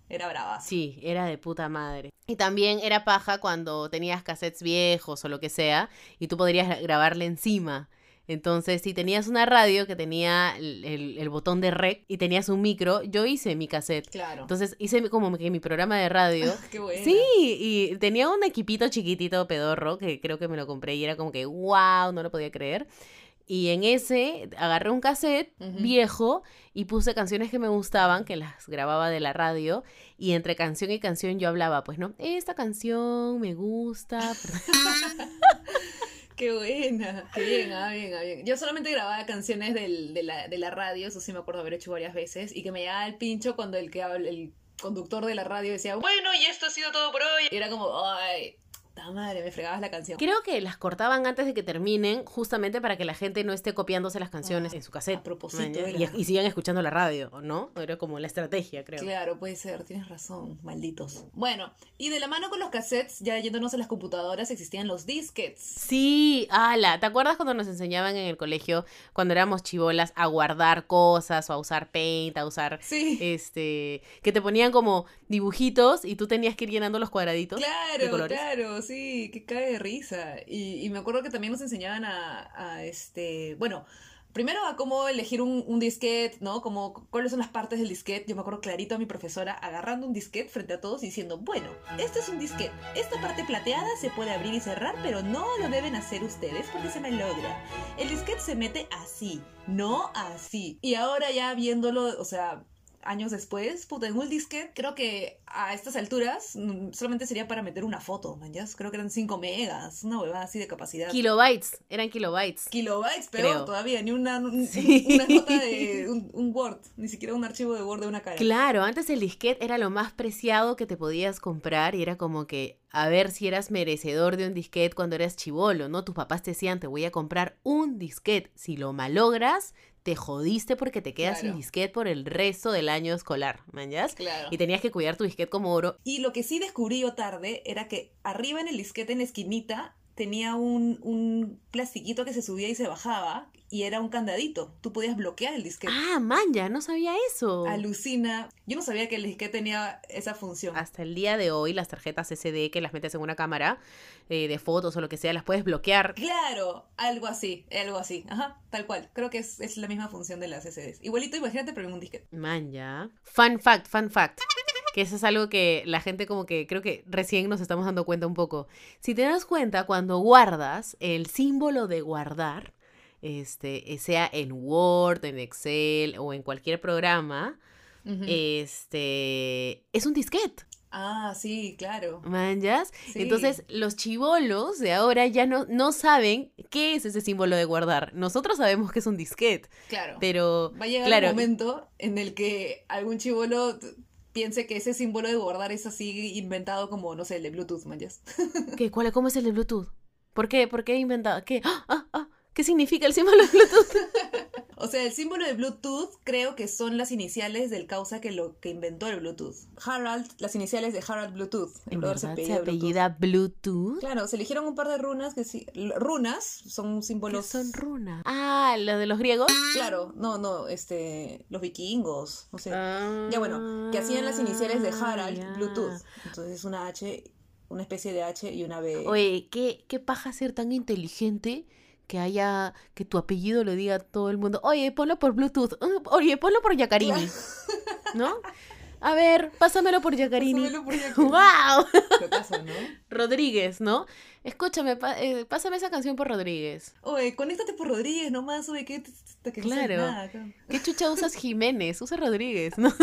Era brava.
Sí, era de puta madre. Y también era paja cuando tenías cassettes viejos o lo que sea y tú podrías grabarle encima. Entonces, si tenías una radio que tenía el, el- el botón de rec y tenías un micro, yo hice mi cassette.
Claro.
Entonces hice como que mi programa de radio.
Qué bueno.
Sí, y tenía un equipito chiquitito pedorro que creo que me lo compré y era como que wow, no lo podía creer. Y en ese agarré un cassette viejo y puse canciones que me gustaban, que las grababa de la radio, y entre canción y canción yo hablaba, pues no, esta canción me gusta.
Qué buena. Qué bien, ah, bien, ah, bien. Yo solamente grababa canciones del- de, la, de la radio, eso sí me acuerdo haber hecho varias veces, y que me llegaba el pincho cuando el que habla- el conductor de la radio decía, bueno, y esto ha sido todo por hoy. Y era como, ay, Ta madre, me fregabas la canción.
Creo que las cortaban antes de que terminen, justamente para que la gente no esté copiándose las canciones
Ah,
en su cassette.
a propósito era.
y, y sigan escuchando la radio, ¿no? Era como la estrategia, creo.
Claro, puede ser, tienes razón, malditos. Bueno, y de la mano con los cassettes, ya yéndonos a las computadoras, existían los disquets.
Sí, ala, ¿te acuerdas cuando nos enseñaban en el colegio, cuando éramos chivolas, a guardar cosas o a usar paint, a usar,
Sí.
este, que te ponían como dibujitos y tú tenías que ir llenando los cuadraditos de
Claro,
colores?
claro, sí, que cae de risa. Y, me acuerdo que también nos enseñaban a, a, este, bueno, primero a cómo elegir un, un disquete, ¿no? Como cuáles son las partes del disquete. Yo me acuerdo clarito a mi profesora agarrando un disquete frente a todos y diciendo, bueno, este es un disquete. Esta parte plateada se puede abrir y cerrar, pero no lo deben hacer ustedes porque se me logra. El disquete se mete así, no así. Y ahora ya viéndolo, o sea, años después, puta, en un disquete, creo que a estas alturas mm, solamente sería para meter una foto, man, ya creo que eran 5 megas, una huevada así de capacidad.
Kilobytes, eran kilobytes.
Kilobytes, peor
Creo.
todavía, ni una, un-
Sí.
una nota de un, un Word, ni siquiera un archivo de Word de una cara.
Claro, antes el disquete era lo más preciado que te podías comprar y era como que a ver si eras merecedor de un disquete cuando eras chivolo, ¿no? Tus papás te decían, te voy a comprar un disquete. Si lo malogras, te jodiste porque te quedas sin disquete por el resto del año escolar, ¿mañas?
Claro.
Y tenías que cuidar tu disquete como oro.
Y lo que sí descubrí yo tarde era que arriba en el disquete en esquinita tenía un, un plastiquito que se subía y se bajaba y era un candadito. Tú podías bloquear el disquete.
Ah, man, ya no sabía eso.
Alucina. Yo no sabía que el disquete tenía esa función.
Hasta el día de hoy, las tarjetas SD que las metes en una cámara eh, de fotos o lo que sea, las puedes bloquear.
Claro, algo así, algo así. Ajá, tal cual. Creo que es, es la misma función de las SDs. Igualito, imagínate, pero en un disquete.
Man, ya. Fun fact, fun fact. Que eso es algo que la gente como que creo que recién nos estamos dando cuenta un poco. Si te das cuenta, cuando guardas, el símbolo de guardar, este, sea en Word, en Excel o en cualquier programa, este, es un disquete.
ah, sí, claro.
¿Manjas?
Sí.
Entonces, los chivolos de ahora ya no, no saben qué es ese símbolo de guardar. Nosotros sabemos que es un disquete,
Claro.
pero
Va a llegar
claro,
un momento en el que algún chivolo piense que ese símbolo de guardar es así inventado como, no sé, el de Bluetooth, manjas.
¿Qué, cuál, ¿Cómo es el de Bluetooth? ¿Por qué? ¿Por qué inventado? ¿Qué? ¡Ah, ah, ah! ¿Qué significa el símbolo de Bluetooth?
O sea, el símbolo de Bluetooth creo que son las iniciales del causa que lo que inventó el Bluetooth. Harald, las iniciales de Harald Bluetooth. El
¿En
brother
verdad se
apellida Bluetooth.
apellida Bluetooth?
Claro, se eligieron un par de runas que sí. Runas son
¿Qué
símbolos.
son runas? Ah, ¿lo de los griegos?
Claro, no, no, este. Los vikingos, no sé.
Ah,
Ya bueno, que hacían las iniciales de Harald. Bluetooth. Entonces una H, una especie de H y una B.
Oye, ¿qué, qué paja ser tan inteligente que haya, que tu apellido lo diga todo el mundo. Oye, ponlo por Bluetooth. Uh, Oye, ponlo por Yacarini. ¿No? A ver, pásamelo por Yacarini.
Pásamelo por Yacarini.
¡Wow!
¿no?
Rodríguez, ¿no? Escúchame, eh, pásame esa canción por Rodríguez.
Oye, conéctate por Rodríguez nomás, oye, que, que no
Claro. ¿Qué chucha usas Jiménez? Usa Rodríguez, ¿no?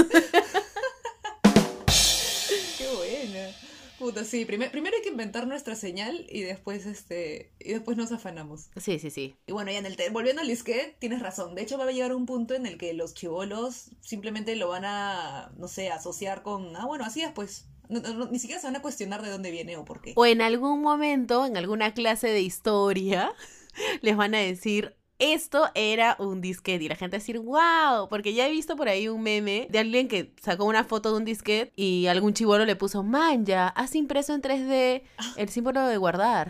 Puta, sí, primer- primero hay que inventar nuestra señal y después este y después nos afanamos.
Sí, sí, sí.
Y bueno, ya en el te- volviendo al disquete, tienes razón. De hecho, va a llegar un punto en el que los chivolos simplemente lo van a, no sé, asociar con, ah, bueno, así es, pues. No- no- no, ni siquiera se van a cuestionar de dónde viene o por qué.
O en algún momento, en alguna clase de historia, les van a decir, esto era un disquete. Y la gente va a decir, wow, porque ya he visto por ahí un meme de alguien que sacó una foto de un disquete y algún chivolo le puso, man, ya, has impreso en 3D el símbolo de guardar.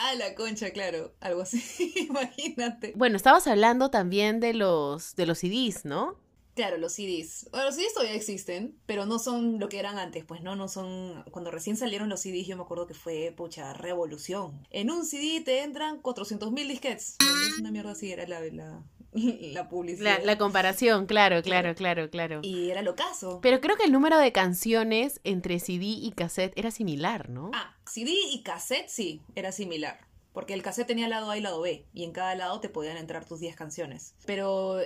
Ah, la concha, claro. Algo así, imagínate.
Bueno, estabas hablando también de los, de los CDs, ¿no?
Claro, los CDs. Bueno, los CDs todavía existen, pero no son lo que eran antes, pues no, no son... Cuando recién salieron los CDs yo me acuerdo que fue, pucha, revolución. En un CD te entran 400.000 disquetes. Es una mierda así, era la, la, la publicidad.
La, la comparación, claro, claro, claro, claro.
Y era lo caso.
Pero creo que el número de canciones entre CD y cassette era similar, ¿no?
Ah, CD y cassette sí, era similar. Porque el cassette tenía lado A y lado B, y en cada lado te podían entrar tus 10 canciones. Pero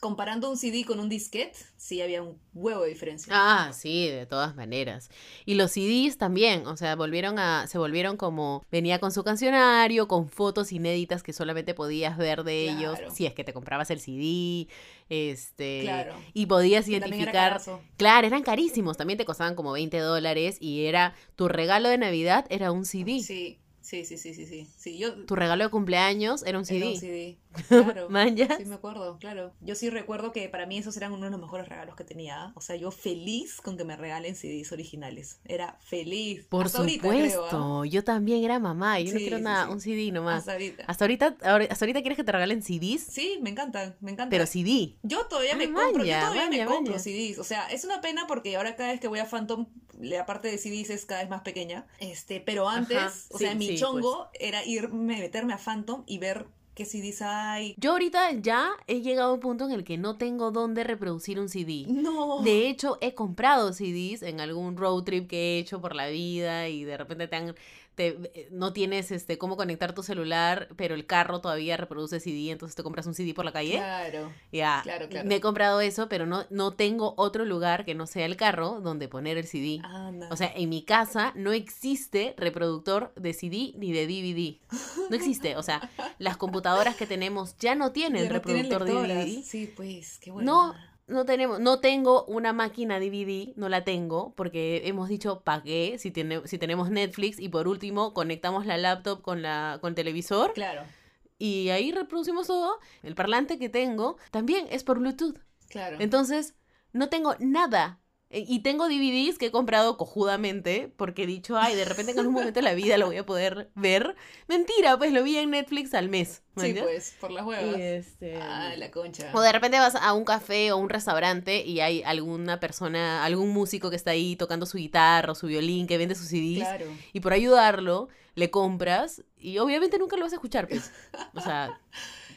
comparando un CD con un disquete, sí había un huevo de diferencia.
Ah, sí, de todas maneras. Y los CDs también, o sea, volvieron a, se volvieron como, venía con su cancionario, con fotos inéditas que solamente podías ver de ellos,
Claro.
si es que te comprabas el CD, este,
Claro.
y podías
era
identificar,
carazo.
claro, eran carísimos, también te costaban como 20 dólares y era, tu regalo de Navidad era un CD,
Sí, sí, sí, sí, sí, sí. sí yo,
tu regalo de cumpleaños era un CD.
Era un CD. Claro.
¿Manjas?
Sí, me acuerdo, claro. Yo sí recuerdo que para mí esos eran uno de los mejores regalos que tenía. ¿ah? O sea, yo feliz con que me regalen CDs originales. Era feliz.
Por
Hasta ahorita,
supuesto,
creo, ¿ah?
yo también era mamá, yo no
Sí,
quiero
sí,
nada,
sí.
un CD nomás.
Hasta ahorita.
Hasta ahorita, ahora- hasta ahorita quieres que te regalen CDs,
Sí, me encantan, me encantan.
pero CD.
Yo todavía
Ah,
me compro, yo todavía me compro
maña.
CDs. O sea, es una pena porque ahora cada vez que voy a Phantom, la parte de CDs es cada vez más pequeña. Este, pero antes,
Ajá,
o sea, mi
sí, pues.
chongo era irme, meterme a Phantom y ver qué CDs hay.
Yo ahorita ya he llegado a un punto en el que no tengo dónde reproducir un CD.
No.
De hecho, he comprado CDs en algún road trip que he hecho por la vida y de repente te han- te- eh, no tienes este cómo conectar tu celular, pero el carro todavía reproduce CD, entonces te compras un CD por la calle.
Claro.
Ya,
Claro, claro.
me he comprado eso, pero no, no tengo otro lugar que no sea el carro donde poner el CD.
Anda.
O sea, en mi casa no existe reproductor de CD ni de DVD. No existe. O sea, las computadoras que tenemos ya no tienen
Ya no tienen
reproductor de. DVD.
Sí, pues, qué
No,
bueno.
no tenemos, no tengo una máquina DVD, no la tengo, porque hemos dicho pagué si, tiene, si tenemos Netflix y por último conectamos la laptop con la con el televisor
Claro,
y ahí reproducimos todo. El parlante que tengo también es por Bluetooth.
claro.
Entonces, no tengo nada. E- Y tengo DVDs que he comprado cojudamente porque he dicho, ay, de repente en algún momento de la vida lo voy a poder ver. Mentira, pues lo vi en Netflix al mes. ¿me
sí,
entiendes?
pues, por las huevas.
Y este...
Ah, la concha.
O de repente vas a un café o un restaurante y hay alguna persona, algún músico que está ahí tocando su guitarra o su violín, que vende sus CDs.
Claro.
Y por ayudarlo, le compras y obviamente nunca lo vas a escuchar, pues. O sea,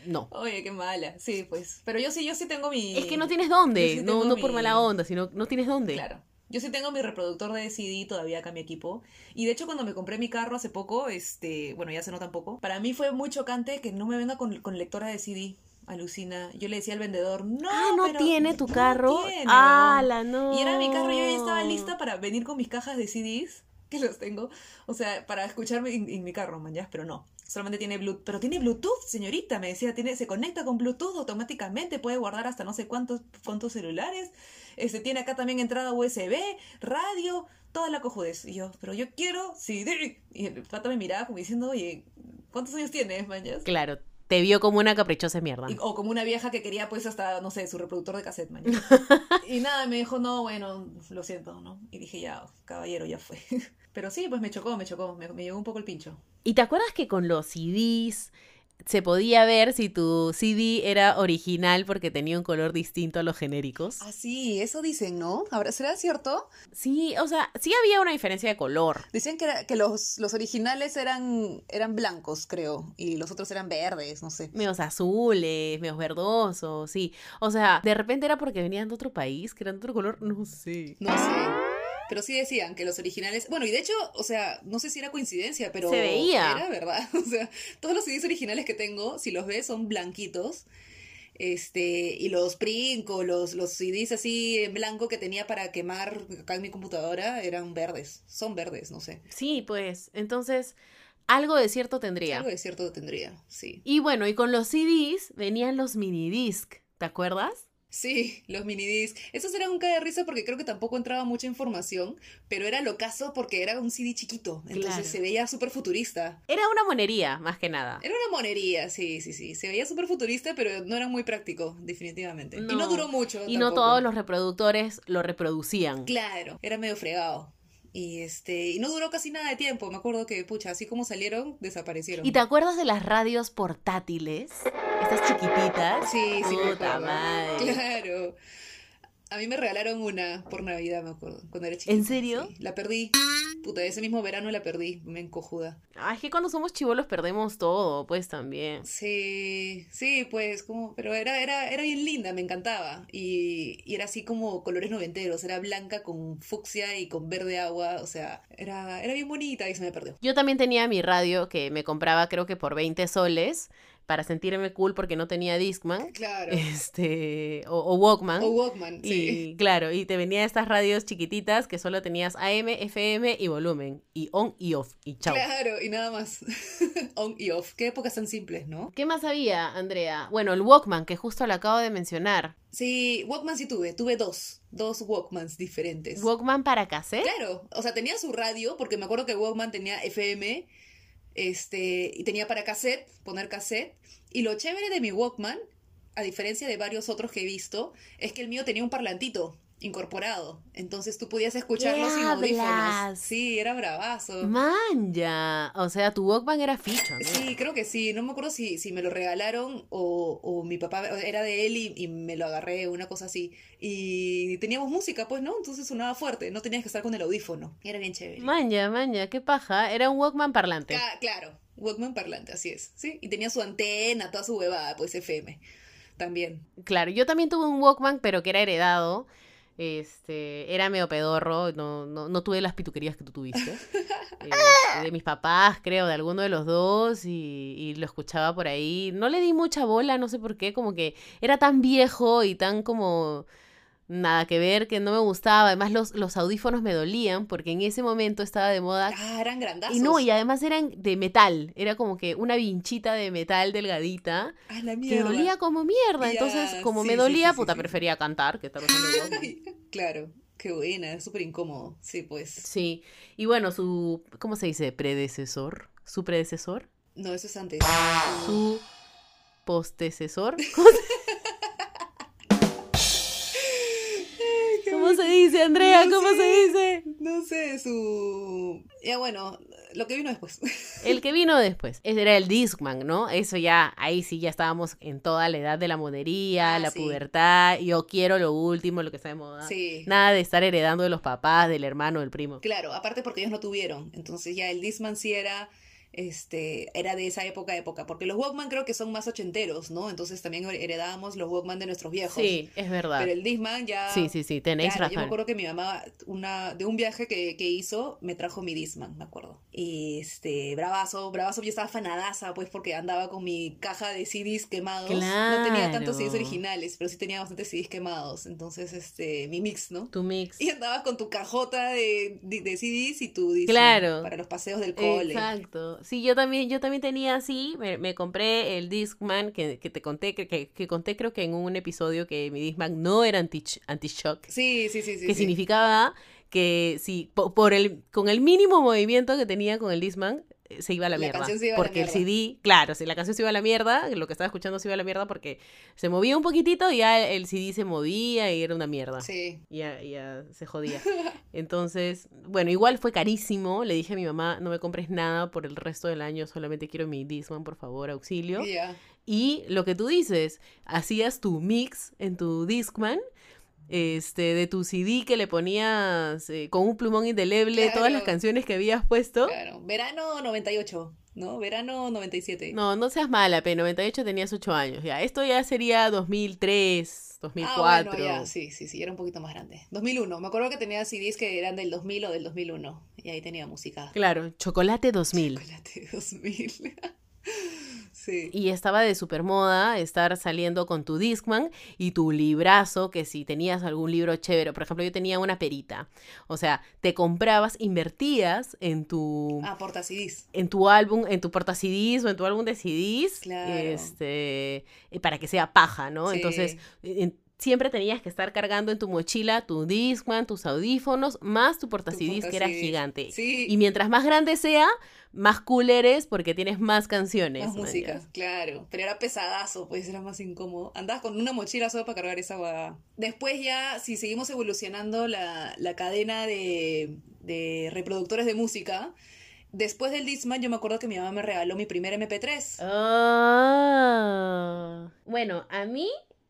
no.
Oye, qué mala. Sí, pues. Pero yo sí, yo sí tengo mi.
Es que no tienes dónde,
sí
no, no por mala onda, sino no tienes dónde.
Claro. Yo sí tengo mi reproductor de CD todavía acá en mi equipo. Y de hecho, cuando me compré mi carro hace poco, este, bueno, ya se nota un poco, para mí fue muy chocante que no me venga con, con lectora de CD. Alucina. Yo le decía al vendedor, no,
ah, no
pero
tiene tu
no
carro.
tiene,
ah,
weón".
la no.
Y era mi carro, yo ya estaba lista para venir con mis cajas de CDs, que los tengo, o sea, para escucharme en, en mi carro, man, ya, pero no. Solamente tiene Bluetooth, pero tiene Bluetooth, señorita, me decía, tiene, se conecta con Bluetooth automáticamente, puede guardar hasta no sé cuántos, cuántos celulares, este, tiene acá también entrada USB, radio, toda la cojudez. Y yo, pero yo quiero CD. Y el pata me miraba como diciendo, oye, ¿cuántos años tienes, mañas?
Claro, te vio como una caprichosa mierda.
Y- o como una vieja que quería pues hasta, no sé, su reproductor de cassette, man. y nada, me dijo, no, bueno, lo siento, ¿no? Y dije, ya, caballero, ya fue. Pero sí, pues me chocó, me chocó, me, me llegó un poco el pincho.
¿Y te acuerdas que con los CDs se podía ver si tu CD era original porque tenía un color distinto a los genéricos?
Ah,
sí, eso dicen, ¿no? Ahora, ¿será cierto?
Sí, o sea, sí había una diferencia de color.
Decían que, era- que los, los originales eran, eran blancos, creo, y los otros eran verdes, no sé.
Medios azules, medios verdosos, sí. O sea, de repente era porque venían de otro país, que eran de otro color, no sé.
No sé. Pero sí decían que los originales. Bueno, y de hecho, o sea, no sé si era coincidencia, pero.
Se veía.
Era verdad. O sea, todos los CDs originales que tengo, si los ves, son blanquitos. Este, y los Princo, los, los CDs así en blanco que tenía para quemar acá en mi computadora eran verdes. Son verdes, no sé.
Sí, pues, entonces, algo de cierto tendría.
Algo de cierto tendría, sí.
Y bueno, y con los CDs venían los minidisc, ¿te acuerdas?
Sí, los minidisc. Esos eran un cae de risa porque creo que tampoco entraba mucha información, pero era lo caso porque era un CD chiquito, entonces
Claro.
se veía súper futurista.
Era una monería, más que nada.
Era una monería, sí, sí, sí. Se veía súper futurista, pero no era muy práctico, definitivamente. Y
No.
no duró mucho.
Y no
tampoco.
todos los reproductores lo reproducían.
Claro, era medio fregado. Y este, y no duró casi nada de tiempo. Me acuerdo que, pucha, así como salieron, desaparecieron.
¿Y te acuerdas de las radios portátiles? Estas chiquititas.
Sí, sí,
Puta madre.
Claro.
A mí me regalaron una por Navidad, me acuerdo, cuando era chiquita.
¿En serio?
Sí, la perdí. Puta, ese mismo verano la perdí, me encojuda.
Ah, es que cuando somos chivolos perdemos todo, pues también.
Sí, sí, pues, como, pero era, era, era bien linda, me encantaba. Y, y era así como colores noventeros, era blanca con fucsia y con verde agua, o sea, era, era bien bonita y se me perdió.
Yo también tenía mi radio que me compraba creo que por 20 soles para sentirme cool porque no tenía Discman.
Claro.
Este, o, o Walkman.
O Walkman, sí.
Claro, y te venía estas radios chiquititas que solo tenías AM, FM y volumen. Y on y off. Y chao.
Claro, y nada más. On y off. Qué épocas tan simples, ¿no?
¿Qué más había, Andrea? Bueno, el Walkman, que justo lo acabo de mencionar.
Sí, Walkman sí tuve, tuve dos, dos Walkmans diferentes.
¿Walkman para cassette?
Claro, o sea, tenía su radio, porque me acuerdo que Walkman tenía FM, este, y tenía para cassette, poner cassette. Y lo chévere de mi Walkman, a diferencia de varios otros que he visto, es que el mío tenía un parlantito incorporado. Entonces tú podías escucharlo
¿Qué
sin audífonos.
hablas?
Sí, era bravazo.
Manja. O sea, tu Walkman era ficho, ¿no?
Sí, creo que sí. No me acuerdo si, si me lo regalaron o, o mi papá era de él y, y me lo agarré, una cosa así. Y teníamos música, pues, ¿no? Entonces sonaba fuerte. No tenías que estar con el audífono. Era bien chévere.
Manja, manja, qué paja. Era un Walkman parlante.
Claro, Walkman parlante, así es. Sí, y tenía su antena, toda su huevada, pues FM. También.
Claro, yo también tuve un Walkman, pero que era heredado. Este, era medio pedorro, no, no, no tuve las pituquerías que tú tuviste. Este, de mis papás, creo, de alguno de los dos, y, y lo escuchaba por ahí. No le di mucha bola, no sé por qué, como que era tan viejo y tan como nada que ver que no me gustaba. Además, los, los audífonos me dolían porque en ese momento estaba de moda
Ah, eran grandazos.
y no, y además eran de metal. Era como que una vinchita de metal delgadita
Ah, la
que
mierda.
dolía como mierda.
Ya,
Entonces, como
sí,
me dolía,
sí, sí,
puta, prefería cantar que estar usando
claro, qué buena, es súper incómodo. Sí, pues.
Sí. Y bueno, su, ¿cómo se dice? Predecesor. Su predecesor.
No, eso es antes.
Su postecesor. se, ¿Cómo se dice, Andrea?
No
¿Cómo
sé.
se dice?
No sé, su... Ya bueno, lo que vino después.
El que vino después. Ese era el Discman, ¿no? Eso ya, ahí sí ya estábamos en toda la edad de la monería,
Ah,
la
sí.
pubertad. Yo quiero lo último, lo que está de moda.
Sí.
Nada de estar heredando de los papás, del hermano, del primo.
Claro, aparte porque ellos no tuvieron. Entonces ya el Discman sí era, este, era de esa época época. Porque los Walkman creo que son más ochenteros, ¿no? Entonces también heredábamos los Walkman de nuestros viejos.
Sí, es verdad.
Pero el Discman ya...
Sí, sí, sí, tenéis
Claro, yo me
razón.
acuerdo que mi mamá, una, de un viaje que, que hizo, me trajo mi Disman, me acuerdo. Y este, bravazo, bravazo, yo estaba fanadaza, pues, porque andaba con mi caja de CDs quemados. No tenía tantos CDs
Claro.
originales, pero sí tenía bastantes CDs quemados. Entonces, este, mi mix, ¿no?
Tu mix.
Y andabas con tu cajota de, de, de CDs y tu Discman
Claro.
para los paseos del cole.
Exacto. Sí, yo también, yo también tenía así, me, me compré el Discman que, que te conté, que, que, que conté creo que en un episodio que mi Discman no era anti, anti-shock,
Sí, sí, sí, sí.
que
sí.
significaba que si po- por el, con el mínimo movimiento que tenía con el Discman, se iba a la,
La
mierda.
canción se iba a la
porque el. CD, claro, si la canción se iba a la mierda, lo que estaba escuchando se iba a la mierda porque se movía un poquitito y ya el CD se movía y era una mierda.
Sí.
Ya, ya se jodía. Entonces, bueno, igual fue carísimo. Le dije a mi mamá, no me compres nada por el resto del año, solamente quiero mi Discman, por favor, auxilio. Y lo que tú dices, hacías tu mix en tu Discman, este, de tu CD que le ponías eh, con un plumón indeleble todas las
Claro.
canciones que habías puesto.
Claro. Verano 98, ¿no? Verano 97.
No, no seas mala, P98 tenías 8 años, ya. Esto ya sería 2003, 2004.
Ah, bueno, ya, sí, sí, sí, era un poquito más grande. 2001, me acuerdo que tenía CDs que eran del 2000 o del 2001, y ahí tenía música.
Claro, Chocolate 2000.
Chocolate 2000. Sí.
Y estaba de super moda estar saliendo con tu Discman y tu librazo, que si tenías algún libro chévere, por ejemplo, yo tenía una perita. O sea, te comprabas, invertías en tu
Ah, porta CDs.
en tu álbum, en tu porta CDs o en tu álbum de CDs,
Claro.
este, eh, para que sea paja, ¿no?
Sí.
Entonces, en- siempre tenías que estar cargando en tu mochila tu Discman, tus audífonos, más tu porta
Tu
CDs que era gigante.
Sí.
Y mientras más grande sea, más cool eres porque tienes más canciones.
Más
man,
música,
ya.
claro. Pero era pesadazo, pues era más incómodo. Andabas con una mochila solo para cargar esa guada. Después ya, si seguimos evolucionando la, la cadena de, de reproductores de música, después del Discman yo me acuerdo que mi mamá me regaló mi primer MP3.
Ah. Bueno, a mí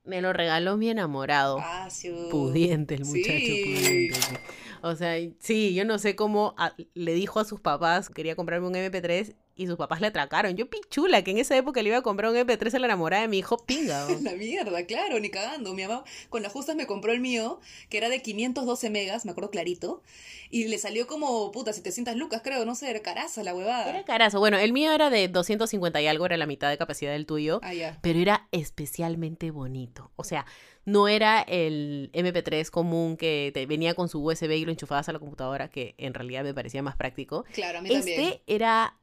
Me lo regaló mi enamorado.
Espacio.
Pudiente el muchacho,
Sí.
pudiente. O sea, sí, yo no sé cómo a- le dijo a sus papás, quería comprarme un MP3 y sus papás le atracaron. Yo pichula, que en esa época le iba a comprar un MP3 a la enamorada de mi hijo, pinga.
La mierda, claro, ni cagando. Mi mamá con las justas me compró el mío, que era de 512 megas, me acuerdo clarito, y le salió como, puta, 700 lucas, creo, no sé, era caraza la huevada.
Era carazo. Bueno, el mío era de 250 y algo, era la mitad de capacidad del tuyo.
Ah, ya.
pero era especialmente bonito. O sea, no era el MP3 común que te venía con su USB y lo enchufabas a la computadora, que en realidad me parecía más práctico.
Claro, a mí
Este
también.
era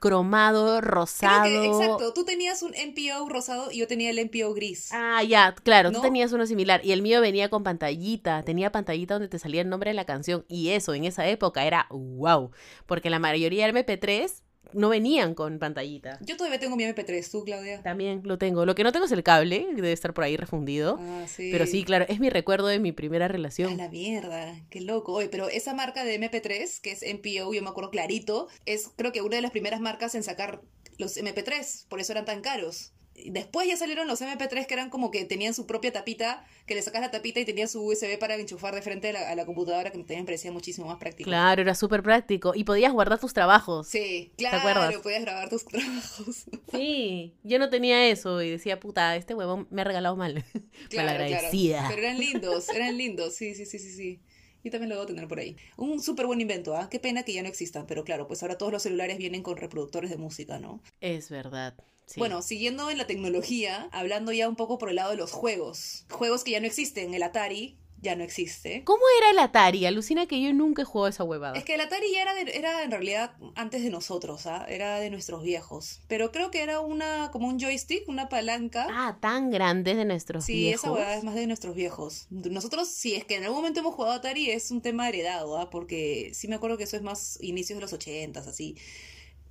cromado, rosado.
que, exacto, tú tenías un MPO rosado y yo tenía el MPO gris.
Ah, ya, claro,
¿No?
tú tenías uno similar. Y el mío venía con pantallita, tenía pantallita donde te salía el nombre de la canción. Y eso en esa época era wow. Porque la mayoría de MP3 no venían con pantallita.
Yo todavía tengo mi MP3, ¿tú, Claudia?
También lo tengo. Lo que no tengo es el cable, que debe estar por ahí refundido.
Ah, sí.
Pero sí, claro, es mi recuerdo de mi primera
A
relación.
la mierda, qué loco. Oye, pero esa marca de MP3, que es MPO, yo me acuerdo clarito, es creo que una de las primeras marcas en sacar los MP3, por eso eran tan caros. Después ya salieron los MP3 que eran como que tenían su propia tapita, que le sacas la tapita y tenía su USB para enchufar de frente a la, a la computadora, que también me parecía muchísimo más práctico.
Claro, era súper práctico. Y podías guardar tus trabajos.
Sí,
acuerdas?
claro, podías grabar tus trabajos.
Sí, yo no tenía eso y decía, puta, este huevón me ha regalado mal.
Claro,
Malagradecida.
claro. Pero eran lindos, eran lindos, sí, sí, sí, sí, sí. Yo también lo debo tener por ahí. Un súper buen invento, ¿ah? Qué pena que ya no existan, pero claro, pues ahora todos los celulares vienen con reproductores de música, ¿no?
Es verdad. sí.
Bueno, siguiendo en la tecnología, hablando ya un poco por el lado de los juegos. Juegos que ya no existen, el Atari ya no existe.
¿Cómo era el Atari? Alucina que yo nunca he jugado esa huevada.
Es que el Atari ya era, de- era en realidad antes de nosotros, ¿ah? Era de nuestros viejos. Pero creo que era una, como un joystick, una palanca.
Ah, tan grande de nuestros
Sí,
viejos.
esa huevada es más de nuestros viejos. Nosotros, si es que en algún momento hemos jugado Atari, es un tema heredado, ¿ah? Porque sí me acuerdo que eso es más inicios de los ochentas, así.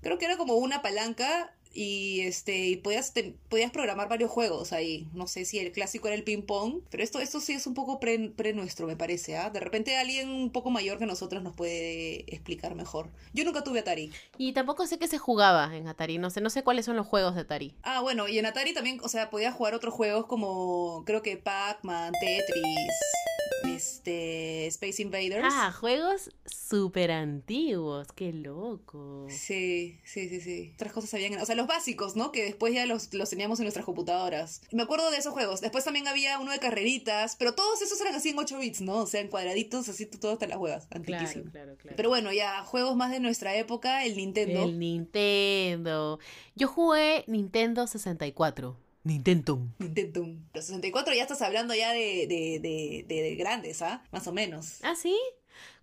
Creo que era como una palanca y este y podías, te- podías programar varios juegos ahí. No sé si el clásico era el ping pong, pero esto, esto sí es un poco pre, pre nuestro, me parece, ¿ah? De repente alguien un poco mayor que nosotros nos puede explicar mejor. Yo nunca tuve Atari.
Y tampoco sé qué se jugaba en Atari. No sé, no sé cuáles son los juegos de Atari.
Ah, bueno, y en Atari también, o sea, podías jugar otros juegos como, creo que Pac-Man, Tetris, este, Space Invaders.
Ah, juegos súper antiguos. Qué loco.
Sí, sí, sí, sí. Otras cosas habían, o sea, los básicos, ¿no? Que después ya los, los teníamos en nuestras computadoras. Me acuerdo de esos juegos. Después también había uno de carreritas, pero todos esos eran así en 8 bits, ¿no? O sea, en cuadraditos, así tú- todo hasta las huevas. Antiquísimo.
claro, claro.
Pero bueno, ya, juegos más de nuestra época, el Nintendo.
El Nintendo. Yo jugué Nintendo 64. Nintendo.
Nintendo. Los 64 ya estás hablando ya de, de, de, de- de grandes, ¿ah? Más o menos.
¿Ah, sí?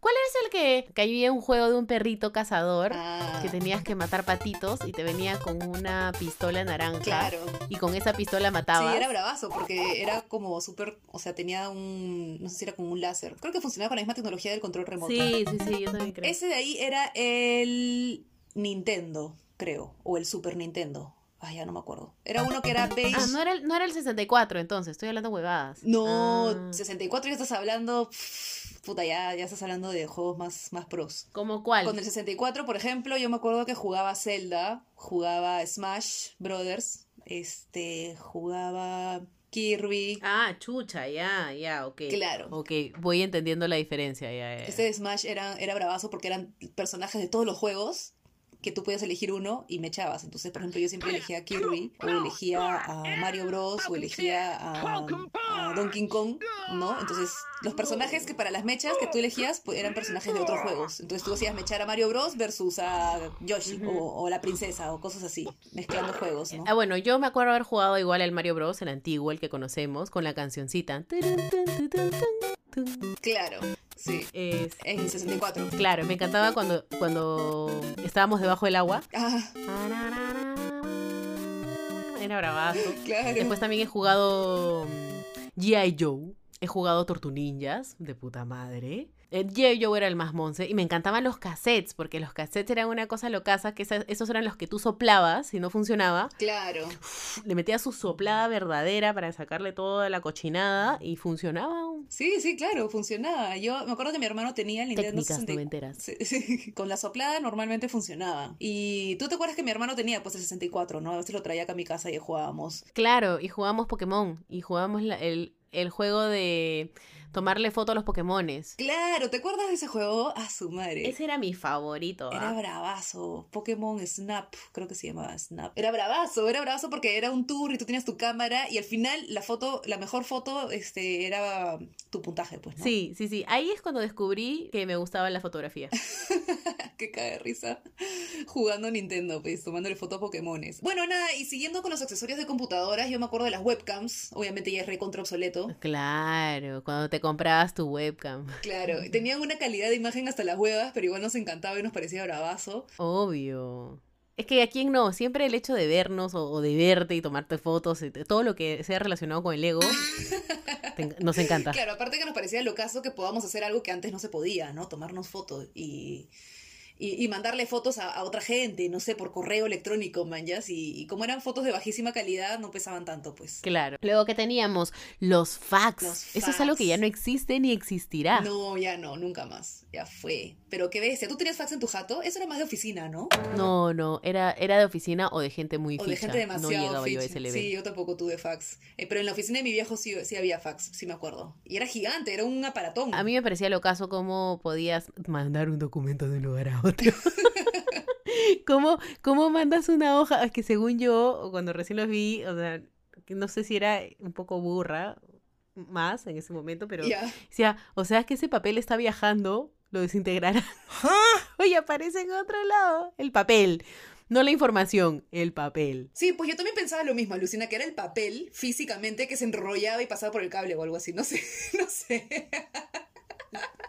¿Cuál es el que, que había un juego de un perrito cazador
Ah,
que tenías que matar patitos y te venía con una pistola naranja?
claro.
Y con esa pistola matabas.
Sí, era bravazo porque era como súper, o sea, tenía un, no sé si era como un láser. Creo que funcionaba con la misma tecnología del control remoto.
Sí, sí, sí, yo también creo.
Ese de ahí era el Nintendo, creo, o el Super Nintendo. Ay, ya no me acuerdo. Era uno que era beige.
Ah, no era, el, no era el 64 entonces, estoy hablando huevadas.
No,
Ah.
64 ya estás hablando, pff, puta, ya, ya estás hablando de juegos más, más pros.
¿Cómo cuál?
Con el 64, por ejemplo, yo me acuerdo que jugaba Zelda, jugaba Smash Brothers, este, jugaba Kirby.
Ah, chucha, ya, ya, ok.
Claro.
Ok, voy entendiendo la diferencia, ya, ya.
Este de Smash era, era bravazo porque eran personajes de todos los juegos que tú podías elegir uno y me echabas. Entonces, por ejemplo, yo siempre elegía a Kirby, o elegía a Mario Bros, o elegía a, a Donkey Kong, ¿no? Entonces, los personajes que para las mechas que tú elegías pues, eran personajes de otros juegos. Entonces, tú hacías mechar a Mario Bros versus a Yoshi, o, o la princesa, o cosas así, mezclando juegos, ¿no?
Ah, bueno, yo me acuerdo haber jugado igual al Mario Bros, el antiguo, el que conocemos, con la cancioncita.
Claro, sí.
Es-
En el 64.
claro, me encantaba cuando, cuando estábamos debajo del agua.
Ah,
Era bravazo.
claro.
Después también he jugado mm, G.I. Joe. He jugado Tortu Ninjas, de puta madre. Yo era el más monce y me encantaban los cassettes, porque los cassettes eran una cosa locaza, que esos eran los que tú soplabas y no funcionaba.
Claro.
Le metías su soplada verdadera para sacarle toda la cochinada y funcionaba.
Sí, sí, claro, funcionaba. Yo me acuerdo que mi hermano tenía el Nintendo
Técnicas
64.
noventeras.
Sí, sí. Con la soplada normalmente funcionaba. Y tú te acuerdas que mi hermano tenía pues el 64, ¿no? A veces lo traía acá a mi casa y jugábamos.
Claro, y jugábamos Pokémon y jugábamos la- el, el juego de tomarle foto a los Pokémones.
Claro, ¿te acuerdas de ese juego? A su madre.
Ese era mi favorito.
Era
¿ah?
bravazo. Pokémon Snap, creo que se llamaba Snap. Era bravazo, era bravazo porque era un tour y tú tenías tu cámara y al final la foto, la mejor foto, este, era tu puntaje, pues, ¿no?
Sí, sí, sí. Ahí es cuando descubrí que me gustaba la fotografía.
que cae de risa jugando Nintendo, pues, tomándole fotos a Pokémones. Bueno, nada, y siguiendo con los accesorios de computadoras, yo me acuerdo de las webcams, obviamente ya es recontra obsoleto.
Claro, cuando te comprabas tu webcam.
Claro, tenían una calidad de imagen hasta las huevas, pero igual nos encantaba y nos parecía bravazo.
Obvio. Es que a quién no, siempre el hecho de vernos o, o de verte y tomarte fotos, y todo lo que sea relacionado con el ego, te nos encanta.
Claro, aparte que nos parecía lo caso que podamos hacer algo que antes no se podía, ¿no? Tomarnos fotos y, y, y mandarle fotos a, a otra gente, no sé, por correo electrónico, man, ¿ya? Y, y como eran fotos de bajísima calidad, no pesaban tanto, pues.
Claro. Luego que teníamos los fax.
Los
Eso es algo que ya
fax.
no existe ni existirá.
No, ya no, nunca más. Ya fue. Pero qué bestia, ¿tú tenías fax en tu jato? Eso era más de oficina, ¿no?
No, no, era, era de oficina o de gente muy
O
ficha.
de gente demasiado
no llegaba yo a ese level.
Sí, yo tampoco tuve fax. Eh, pero en la oficina de mi viejo sí, sí había fax, sí me acuerdo. Y era gigante, era un aparatón.
A mí me parecía lo caso cómo podías mandar un documento de un lugar a otro. ¿Cómo, ¿Cómo mandas una hoja? Es que según yo, cuando recién los vi, o sea, no sé si era un poco burra más en ese momento, pero
Ya.
decía, o sea, que ese papel está viajando, lo desintegrará. Oye, aparece en otro lado. El papel. No la información, el papel.
Sí, pues yo también pensaba lo mismo, Alucina, que era el papel físicamente que se enrollaba y pasaba por el cable o algo así. No sé, no sé.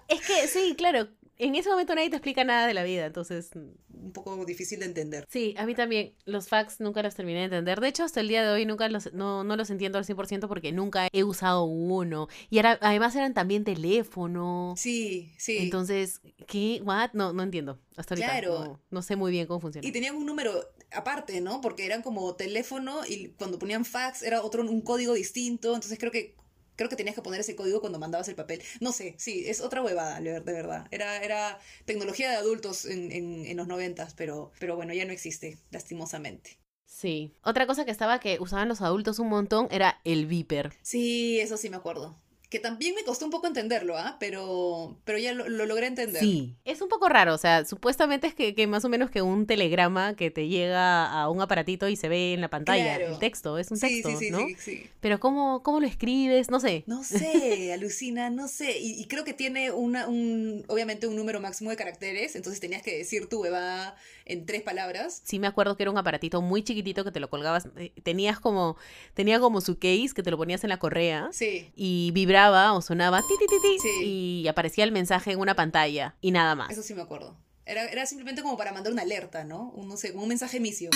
Es que sí, claro, en ese momento nadie te explica nada de la vida, entonces
Un poco difícil de entender.
Sí, a mí también. Los fax nunca los terminé de entender. De hecho, hasta el día de hoy nunca los, no, no los entiendo al 100% porque nunca he usado uno. Y era, además eran también teléfono.
Sí, sí.
Entonces, ¿qué? ¿What? No, no entiendo. Hasta ahorita.
Claro.
No, no sé muy bien cómo funciona.
Y tenían un número aparte, ¿no? Porque eran como teléfono y cuando ponían fax era otro, un código distinto. Entonces creo que creo que tenías que poner ese código cuando mandabas el papel. No sé, sí, es otra huevada, de verdad. Era, era tecnología de adultos en, en, en los noventas, pero, pero bueno, ya no existe, lastimosamente.
Sí. Otra cosa que estaba que usaban los adultos un montón era el Viper.
Sí, eso sí me acuerdo. Que también me costó un poco entenderlo, ¿ah? Pero, pero ya lo, lo logré entender.
Sí. Es un poco raro, o sea, supuestamente es que, que más o menos que un telegrama que te llega a un aparatito y se ve en la pantalla.
Claro.
El texto, es un
sí,
texto,
sí, sí,
¿no?
sí, sí.
Pero ¿cómo, ¿cómo lo escribes? No sé.
No sé, alucina, no sé. Y, y creo que tiene una, un, obviamente un número máximo de caracteres, entonces tenías que decir tu huevada en tres palabras.
Sí me acuerdo que era un aparatito muy chiquitito que te lo colgabas. eh, Tenías como, tenía como su case que te lo ponías en la correa
Sí,
y vibraba o sonaba ti, ti, ti, ti,
Sí.
y aparecía el mensaje en una pantalla y nada más.
eso sí me acuerdo. Era, era simplemente como para mandar una alerta, ¿no? Un, no sé, un mensaje emisio.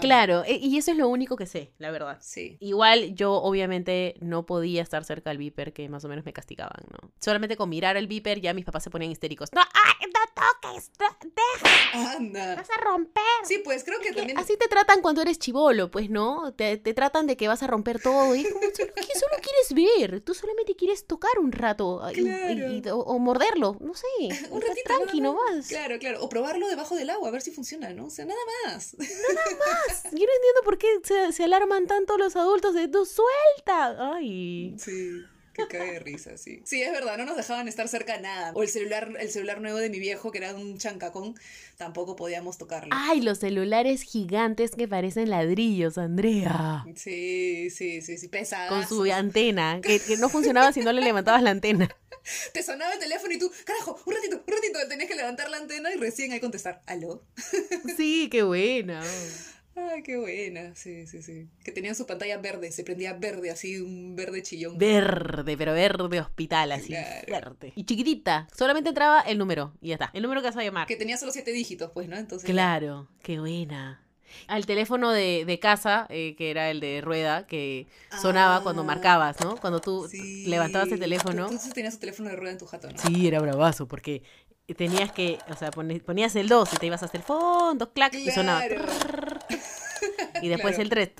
Claro, e- y eso es lo único que sé, la verdad.
Sí.
Igual yo obviamente no podía estar cerca del viper que más o menos me castigaban, ¿no? Solamente con mirar el viper ya mis papás se ponían histéricos. No, ay, no toques, no, deja,
Anda.
vas a romper.
Sí, pues creo que
Que
también...
Así te tratan cuando eres chivolo, pues, ¿no? Te, te tratan de que vas a romper todo y como, solo, solo quieres ver, tú solamente quieres tocar un rato y-
Claro.
y- o, o morderlo, no sé.
Un ratito,
Tranqui
nada más.
nomás.
Claro, claro. O probarlo debajo del agua, a ver si funciona, ¿no? O sea, nada más.
Yo no entiendo por qué se, se alarman tanto los adultos de tú suelta. Ay.
Sí. Que cae de risa, sí. Sí, es verdad, no nos dejaban estar cerca a nada. O el celular, el celular nuevo de mi viejo, que era un chancacón, tampoco podíamos tocarlo.
Ay, los celulares gigantes que parecen ladrillos, Andrea.
Sí, sí, sí, sí, pesadas.
Con su antena, que, que no funcionaba si no le levantabas la antena.
Te sonaba el teléfono y tú, carajo, un ratito, un ratito, tenías que levantar la antena y recién ahí contestar, ¿aló?
Sí, qué buena.
Ay, qué buena, sí, sí, sí. Que tenían su pantalla verde, se prendía verde, así un verde chillón.
Verde, pero verde hospital, así,
Claro.
fuerte. Y chiquitita, solamente entraba el número y ya está. El número que vas a llamar.
Que tenía solo siete dígitos, pues, ¿no? Entonces.
Claro, qué buena. Al teléfono de, de casa, eh, que era el de rueda, que sonaba cuando
Ah.
marcabas, ¿no? Cuando tú
Sí.
levantabas el teléfono.
Tú tenías tu teléfono de rueda en tu jato, ¿no?
Sí, era bravazo, porque tenías que, o sea, ponías el 2 y te ibas hasta el fondo, clac, y sonaba.
Claro.
trrr, y después
Claro.
el 3.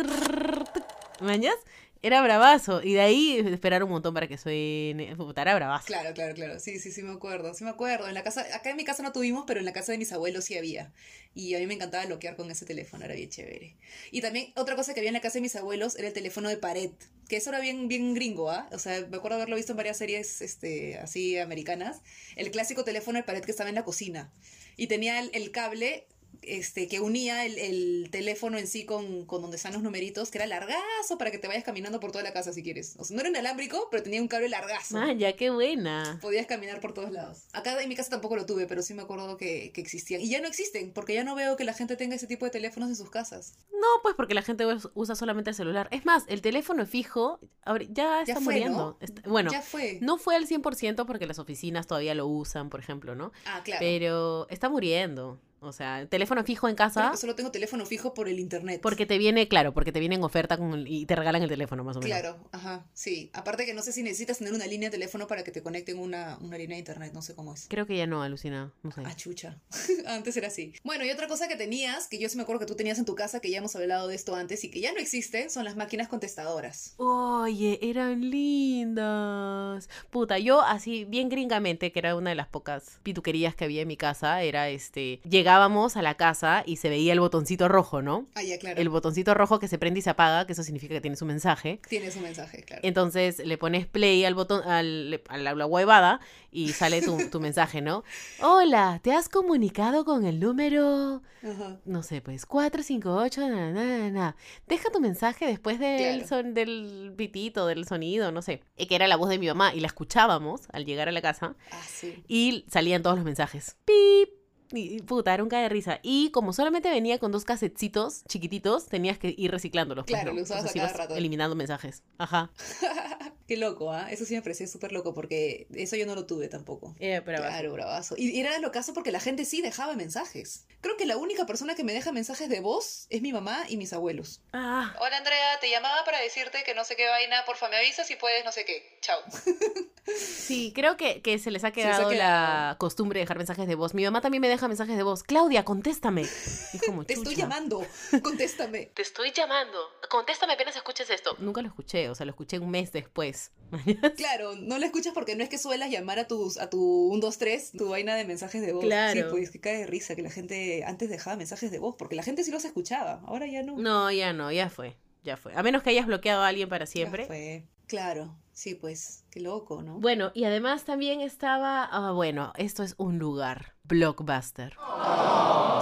¿Mañas? Era bravazo. Y de ahí esperar un montón para que suene. Era bravazo.
Claro, claro, claro. Sí, sí, sí me acuerdo. Sí me acuerdo. En la casa, acá en mi casa no tuvimos, pero en la casa de mis abuelos sí había. Y a mí me encantaba bloquear con ese teléfono, era bien chévere. Y también otra cosa que había en la casa de mis abuelos era el teléfono de pared, que eso era bien, bien gringo, ¿ah? O sea, me acuerdo haberlo visto en varias series, este, así americanas. El clásico teléfono de pared que estaba en la cocina. Y tenía el, el cable este, que unía el, el teléfono en sí con, con donde están los numeritos, que era largazo para que te vayas caminando por toda la casa si quieres. O sea, no era inalámbrico, pero tenía un cable largazo.
Man, ya qué buena.
Podías caminar por todos lados. Acá en mi casa tampoco lo tuve, pero sí me acuerdo que, que existían. Y ya no existen, porque ya no veo que la gente tenga ese tipo de teléfonos en sus casas.
No, pues porque la gente us- usa solamente el celular. Es más, el teléfono fijo ahora ya está
fue,
muriendo.
¿no?
Está- bueno,
ya fue.
no fue al 100% porque las oficinas todavía lo usan, por ejemplo, ¿no?
Ah, claro.
Pero está muriendo. O sea, el teléfono fijo en casa
que solo tengo teléfono fijo por el internet.
porque te viene, claro, porque te viene en oferta con y te regalan el teléfono más o menos.
Claro, ajá, sí. Aparte que no sé si necesitas tener una línea de teléfono para que te conecten una, una línea de internet, no sé cómo es.
Creo que ya no, alucina, no sé.
Ah, chucha. antes era así. Bueno, y otra cosa que tenías, que yo sí me acuerdo que tú tenías en tu casa, que ya hemos hablado de esto antes y que ya no existe, son las máquinas contestadoras.
Oye, eran lindas. Puta, yo así bien gringamente, que era una de las pocas pituquerías que había en mi casa, era este, llegábamos a la casa y se veía el botoncito rojo, ¿no?
Ah, ya, claro.
El botoncito rojo que se prende y se apaga, que eso significa que tienes un mensaje.
Tienes un mensaje, claro.
Entonces le pones play al botón, al, a la, la huevada y sale tu, tu mensaje, ¿no? Hola, ¿te has comunicado con el número,
Ajá.
no sé, pues 458, na, na, na? Deja tu mensaje después del,
Claro.
son, del pitito, del sonido, no sé. Que era la voz de mi mamá y la escuchábamos al llegar a la casa
Ah, sí.
y salían todos los mensajes. ¡Pip! Y puta, era un cae de risa. Y como solamente venía con dos casetcitos chiquititos, tenías que ir reciclándolos. pues,
Claro,
¿no?
lo usabas
Entonces
a cada rato.
Eliminando mensajes. Ajá.
Qué loco, ¿ah? Eso sí me parecía súper loco porque eso yo no lo tuve tampoco.
Eh, pero
Claro, bravazo. Y era lo caso porque la gente sí dejaba mensajes. Creo que la única persona que me deja mensajes de voz es mi mamá y mis abuelos.
Ah,
Hola Andrea, te llamaba para decirte que no sé qué vaina, porfa me avisas si puedes, no sé qué. Chao.
sí, creo que, que se les ha
les ha
quedado la
quedado.
costumbre de dejar mensajes de voz. Mi mamá también me deja mensajes de voz. Claudia, contéstame. Y es como,
Te estoy llamando, contéstame.
Te estoy llamando. Contéstame apenas escuches esto. Nunca lo escuché, o sea, lo escuché un mes después.
Claro, no la escuchas porque no es que suelas llamar a tus a tu 1, 2, 3, tu vaina de mensajes de voz.
Claro.
Sí, pues que cae de risa que la gente antes dejaba mensajes de voz, porque la gente sí los escuchaba, ahora ya no.
No, ya no, ya fue. Ya fue. A menos que hayas bloqueado a alguien para
Ya
siempre.
fue. Claro, sí, pues, qué loco, ¿no?
Bueno, y además también estaba. Ah, bueno, esto es un lugar. Blockbuster.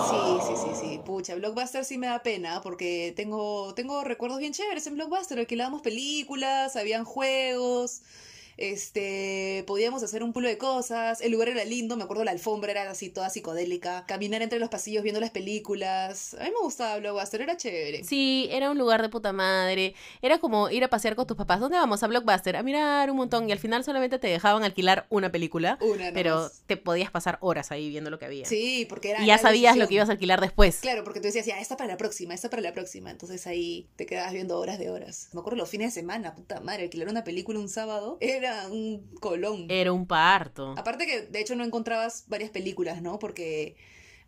Sí, sí, sí, sí. Pucha, Blockbuster sí me da pena porque tengo, tengo recuerdos bien chéveres en Blockbuster. Alquilábamos películas, habían juegos, este, podíamos hacer un pulo de cosas. El lugar era lindo, me acuerdo la alfombra era así toda psicodélica. Caminar entre los pasillos viendo las películas. A mí me gustaba Blockbuster, era chévere.
Sí, era un lugar de puta madre. Era como ir a pasear con tus papás. ¿Dónde vamos? A Blockbuster. A mirar un montón. Y al final solamente te dejaban alquilar una película.
Una
Pero te podías pasar horas ahí viendo lo que había.
Sí, porque era.
y ya sabías lo que ibas a alquilar después.
Claro, porque tú decías, ya, esta para la próxima, esta para la próxima. Entonces ahí te quedabas viendo horas de horas. Me acuerdo los fines de semana, puta madre, alquilar una película un sábado era un colón.
Era un parto.
Aparte que de hecho no encontrabas varias películas, ¿no? Porque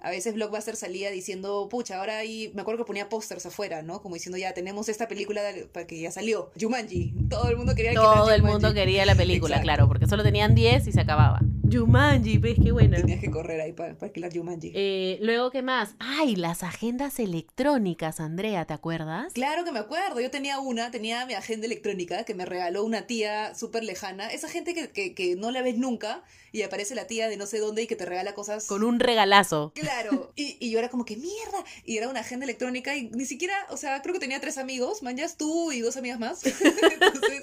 a veces Blockbuster salía diciendo, pucha, ahora ahí, me acuerdo que ponía pósters afuera, ¿no? Como diciendo, ya tenemos esta película para que ya salió. Jumanji. Todo el mundo quería
Todo el
Jumanji.
mundo quería la película,
Exacto.
claro, porque solo tenían 10 y se acababa. Jumanji, ves qué buena.
Tenías que correr ahí para, alquilar Jumanji.
Eh, luego, ¿qué más? Ay, las agendas electrónicas, Andrea, ¿te acuerdas?
Claro que me acuerdo, yo tenía una, tenía mi agenda electrónica que me regaló una tía súper lejana, esa gente que, que, que no la ves nunca y aparece la tía de no sé dónde y que te regala cosas.
Con un regalazo.
Claro, y, y yo era como que mierda, y era una agenda electrónica y ni siquiera, o sea, creo que tenía tres amigos, manjas tú y dos amigas más, Entonces,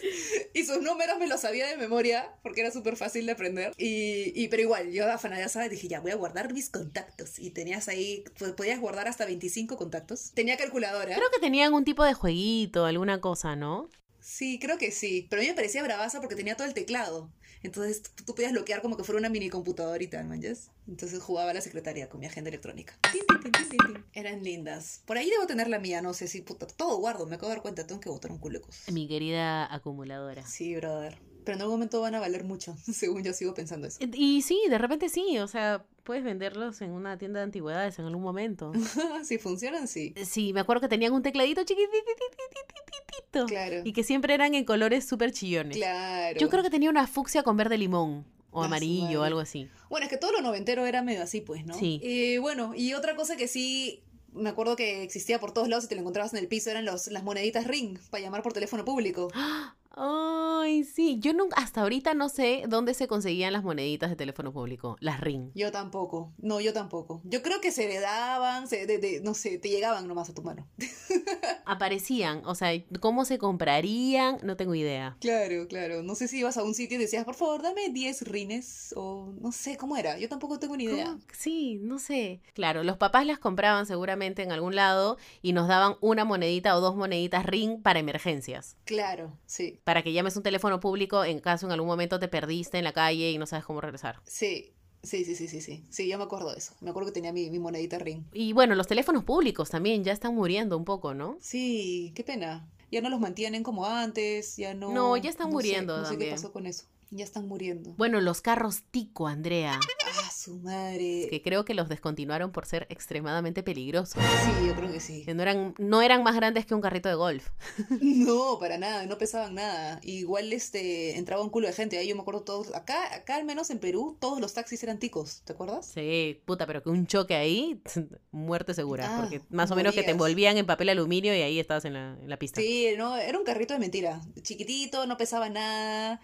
y sus números me los sabía de memoria porque era súper fácil de aprender, y, y pero igual, yo afanada dije, ya voy a guardar mis contactos, y tenías ahí, pues, podías guardar hasta 25 contactos, tenía calculadora.
Creo que tenían un tipo de jueguito, alguna cosa, ¿no?
Sí, creo que sí. Pero a mí me parecía bravaza porque tenía todo el teclado. Entonces tú, tú podías bloquear como que fuera una mini computadora y tal, manches. Entonces jugaba a la secretaria con mi agenda electrónica. Tin, tin, tin. Eran lindas. Por ahí debo tener la mía, no sé si puta. Todo guardo, me acabo de dar cuenta, tengo que botar un culo.
Mi querida acumuladora.
Sí, brother. Pero en algún momento van a valer mucho, según yo sigo pensando eso.
Y sí, de repente sí, o sea, puedes venderlos en una tienda de antigüedades en algún momento.
si funcionan, sí.
Sí, me acuerdo que tenían un tecladito chiquitititititito.
Claro.
Y que siempre eran en colores súper chillones.
Claro.
Yo creo que tenía una fucsia con verde limón. O
Ah,
amarillo, o algo así.
Bueno, es que todo lo noventero era medio así, pues, ¿no?
Sí.
Eh, bueno, y otra cosa que sí me acuerdo que existía por todos lados y te lo encontrabas en el piso eran los, las moneditas ring para llamar por teléfono público.
Ay, sí. Yo nunca, hasta ahorita no sé dónde se conseguían las moneditas de teléfono público. Las ring.
Yo tampoco. No, yo tampoco. Yo creo que se heredaban, se, de, de- no sé, te llegaban nomás a tu mano.
Aparecían. O sea, ¿cómo se comprarían? No tengo idea.
Claro, claro. No sé si ibas a un sitio y decías, por favor, dame 10 rines o no sé cómo era. Yo tampoco tengo ni idea.
¿Cómo? Sí, no sé. Claro, los papás las compraban seguramente en algún lado y nos daban una monedita o dos moneditas ring para emergencias.
Claro, sí.
Para que llames un teléfono público en caso en algún momento te perdiste en la calle y no sabes cómo regresar.
Sí. Sí, sí, sí, sí, sí. Sí, yo me acuerdo de eso. Me acuerdo que tenía mi, mi monedita ring.
Y bueno, los teléfonos públicos también ya están muriendo un poco, ¿no?
Sí, qué pena. Ya no los mantienen como antes, ya no.
No, ya están muriendo
No sé, qué pasó con eso. Ya están muriendo.
Bueno, los carros tico, Andrea,
Ah, su madre.
que creo que los descontinuaron por ser extremadamente peligrosos.
Sí, yo creo que sí.
Que no eran, no eran más grandes que un carrito de golf.
No, para nada, no pesaban nada. Igual este entraba un culo de gente. Ahí yo me acuerdo todos. Acá, acá al menos en Perú, todos los taxis eran ticos, ¿te acuerdas?
Sí, puta, pero que un choque ahí, muerte segura.
Ah,
porque más o menos que te envolvían en papel aluminio y ahí estabas en la, en la pista.
Sí, no, era un carrito de mentira. Chiquitito, no pesaba nada.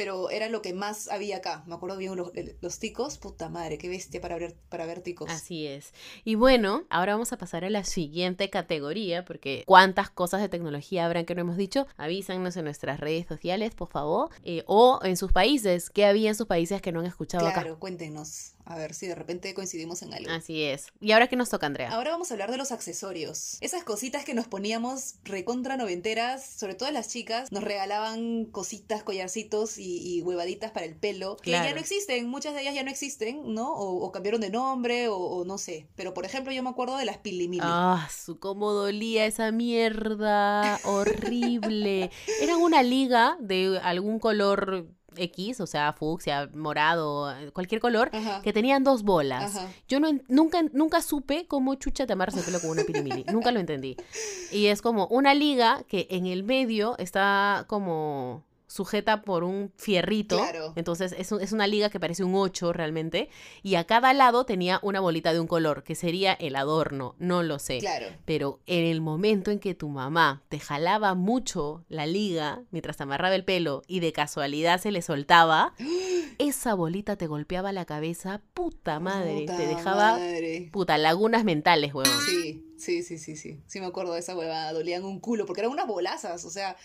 Pero era lo que más había acá. Me acuerdo bien los, los ticos. Puta madre, qué bestia para ver, para ver ticos.
Así es. Y bueno, ahora vamos a pasar a la siguiente categoría, porque cuántas cosas de tecnología habrán que no hemos dicho. Avísanos en nuestras redes sociales, por favor. eh, o en sus países. ¿Qué había en sus países que no han escuchado
Claro, cuéntenos. A ver si de repente coincidimos en algo.
Así es. ¿Y ahora qué nos toca, Andrea?
Ahora vamos a hablar de los accesorios. Esas cositas que nos poníamos recontra noventeras, sobre todo las chicas, nos regalaban cositas, collarcitos y, y huevaditas para el pelo, que ya no existen, muchas de ellas ya no existen, ¿no? O, o cambiaron de nombre, o, o no sé. Pero por ejemplo, yo me acuerdo de las pilimili.
Ah, su cómo dolía esa mierda. Horrible. Eran una liga de algún color X, o sea, fucsia, morado, cualquier color,
Ajá.
que tenían dos bolas.
Ajá.
Yo no nunca, nunca supe cómo chucha te amarras el pelo con una pirimili. nunca lo entendí. Y es como una liga que en el medio está como sujeta por un fierrito.
Claro.
Entonces es, un- es una liga que parece un 8 realmente. Y a cada lado tenía una bolita de un color, que sería el adorno. No lo sé.
Claro.
Pero en el momento en que tu mamá te jalaba mucho la liga mientras te amarraba el pelo y de casualidad se le soltaba, esa bolita te golpeaba la cabeza, puta madre,
Puta
te dejaba
madre.
puta lagunas mentales, huevón.
Sí, sí, sí, sí, sí. Sí me acuerdo de esa huevada, dolían un culo, porque eran unas bolazas, o sea,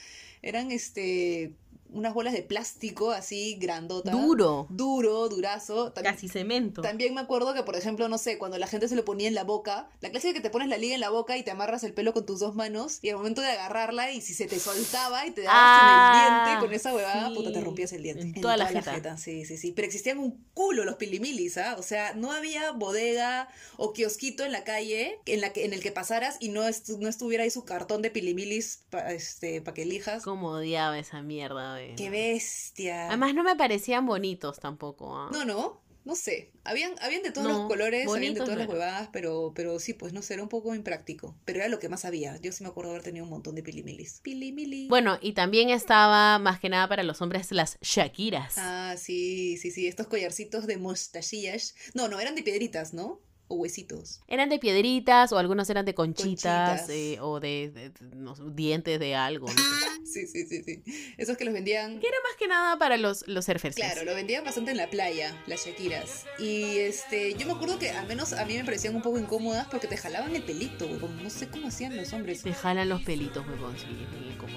eran este unas bolas de plástico así grandota.
Duro,
Duro, durazo.
Casi cemento.
También me acuerdo que, por ejemplo, no sé, cuando la gente se lo ponía en la boca, la clase de que te pones la liga en la boca y te amarras el pelo con tus dos manos, y al momento de agarrarla, y si se te soltaba y te dabas en
Ah,
el diente con esa huevada,
sí.
puta, te rompías el diente.
En toda la jeta.
Sí, sí, sí. Pero existían un culo los pilimilis, ¿ah? O sea, no había bodega o kiosquito en la calle en, la que, en el que pasaras y no, estu- no estuviera ahí su cartón de pilimilis para este, pa que elijas.
Cómo odiaba esa mierda,
¡Qué bestia!
Además no me parecían bonitos tampoco. ¿ah?
No, no, no sé. Habían, habían de todos
No,
los colores, habían de todas
no
las huevadas, pero, pero sí, pues no sé, era un poco impráctico. Pero era lo que más había. Yo sí me acuerdo haber tenido un montón de pilimilis. Pilimili.
Bueno, y también estaba más que nada para los hombres las Shakiras.
Ah, sí, sí, sí. Estos collarcitos de mostachillas. No, no, eran de piedritas, ¿no? O huesitos.
Eran de piedritas o algunos eran de conchitas,
Conchitas.
eh, o de, de- de- no sé, dientes de algo. no sé.
Sí, sí, sí, sí. Esos que los vendían.
Que era más que nada para los, los surfers.
Claro, lo vendían bastante en la playa, las Shakiras. Y este, yo me acuerdo que al menos a mí me parecían un poco incómodas porque te jalaban el pelito, huevón. No sé cómo hacían los hombres.
Te jalan los pelitos, huevón, sí.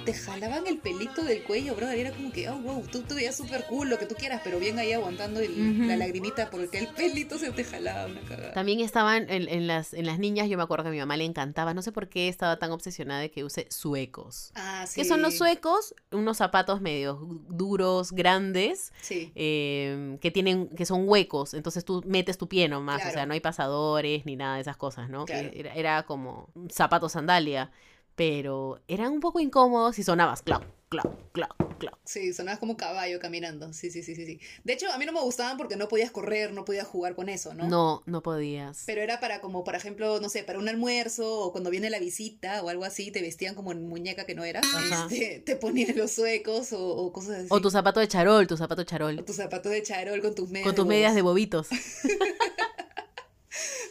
Te jalaban el pelito del cuello, brother. y Era como que, oh, wow, tú te veías súper cool, lo que tú quieras, pero bien ahí aguantando el- la lagrimita porque el pelito se te jalaba una cagada.
También También estaban en, en las, en las niñas, yo me acuerdo que a mi mamá le encantaba, no sé por qué estaba tan obsesionada de que use suecos.
Ah, sí.
¿Qué son los suecos? Unos zapatos medio duros, grandes,
Sí.
eh, que tienen, que son huecos, entonces tú metes tu pie nomás, o
Claro.
sea, no hay pasadores ni nada de esas cosas, ¿no?
Claro.
Era, era como un zapato sandalia, pero eran un poco incómodos y sonabas clac, clac, clac, clac.
Sí, sonabas como caballo caminando. Sí, sí, sí, sí, sí. De hecho, a mí no me gustaban porque no podías correr, no podías jugar con eso, ¿no?
No, no podías.
Pero era para como, por ejemplo, no sé, para un almuerzo o cuando viene la visita o algo así, te vestían como muñeca que no.
Ajá.
Este, te ponían los suecos o, o cosas así.
O tu zapato de charol, tu zapato
O
charol.
tu zapato de charol con tus medias.
Con tus medias de bobitos.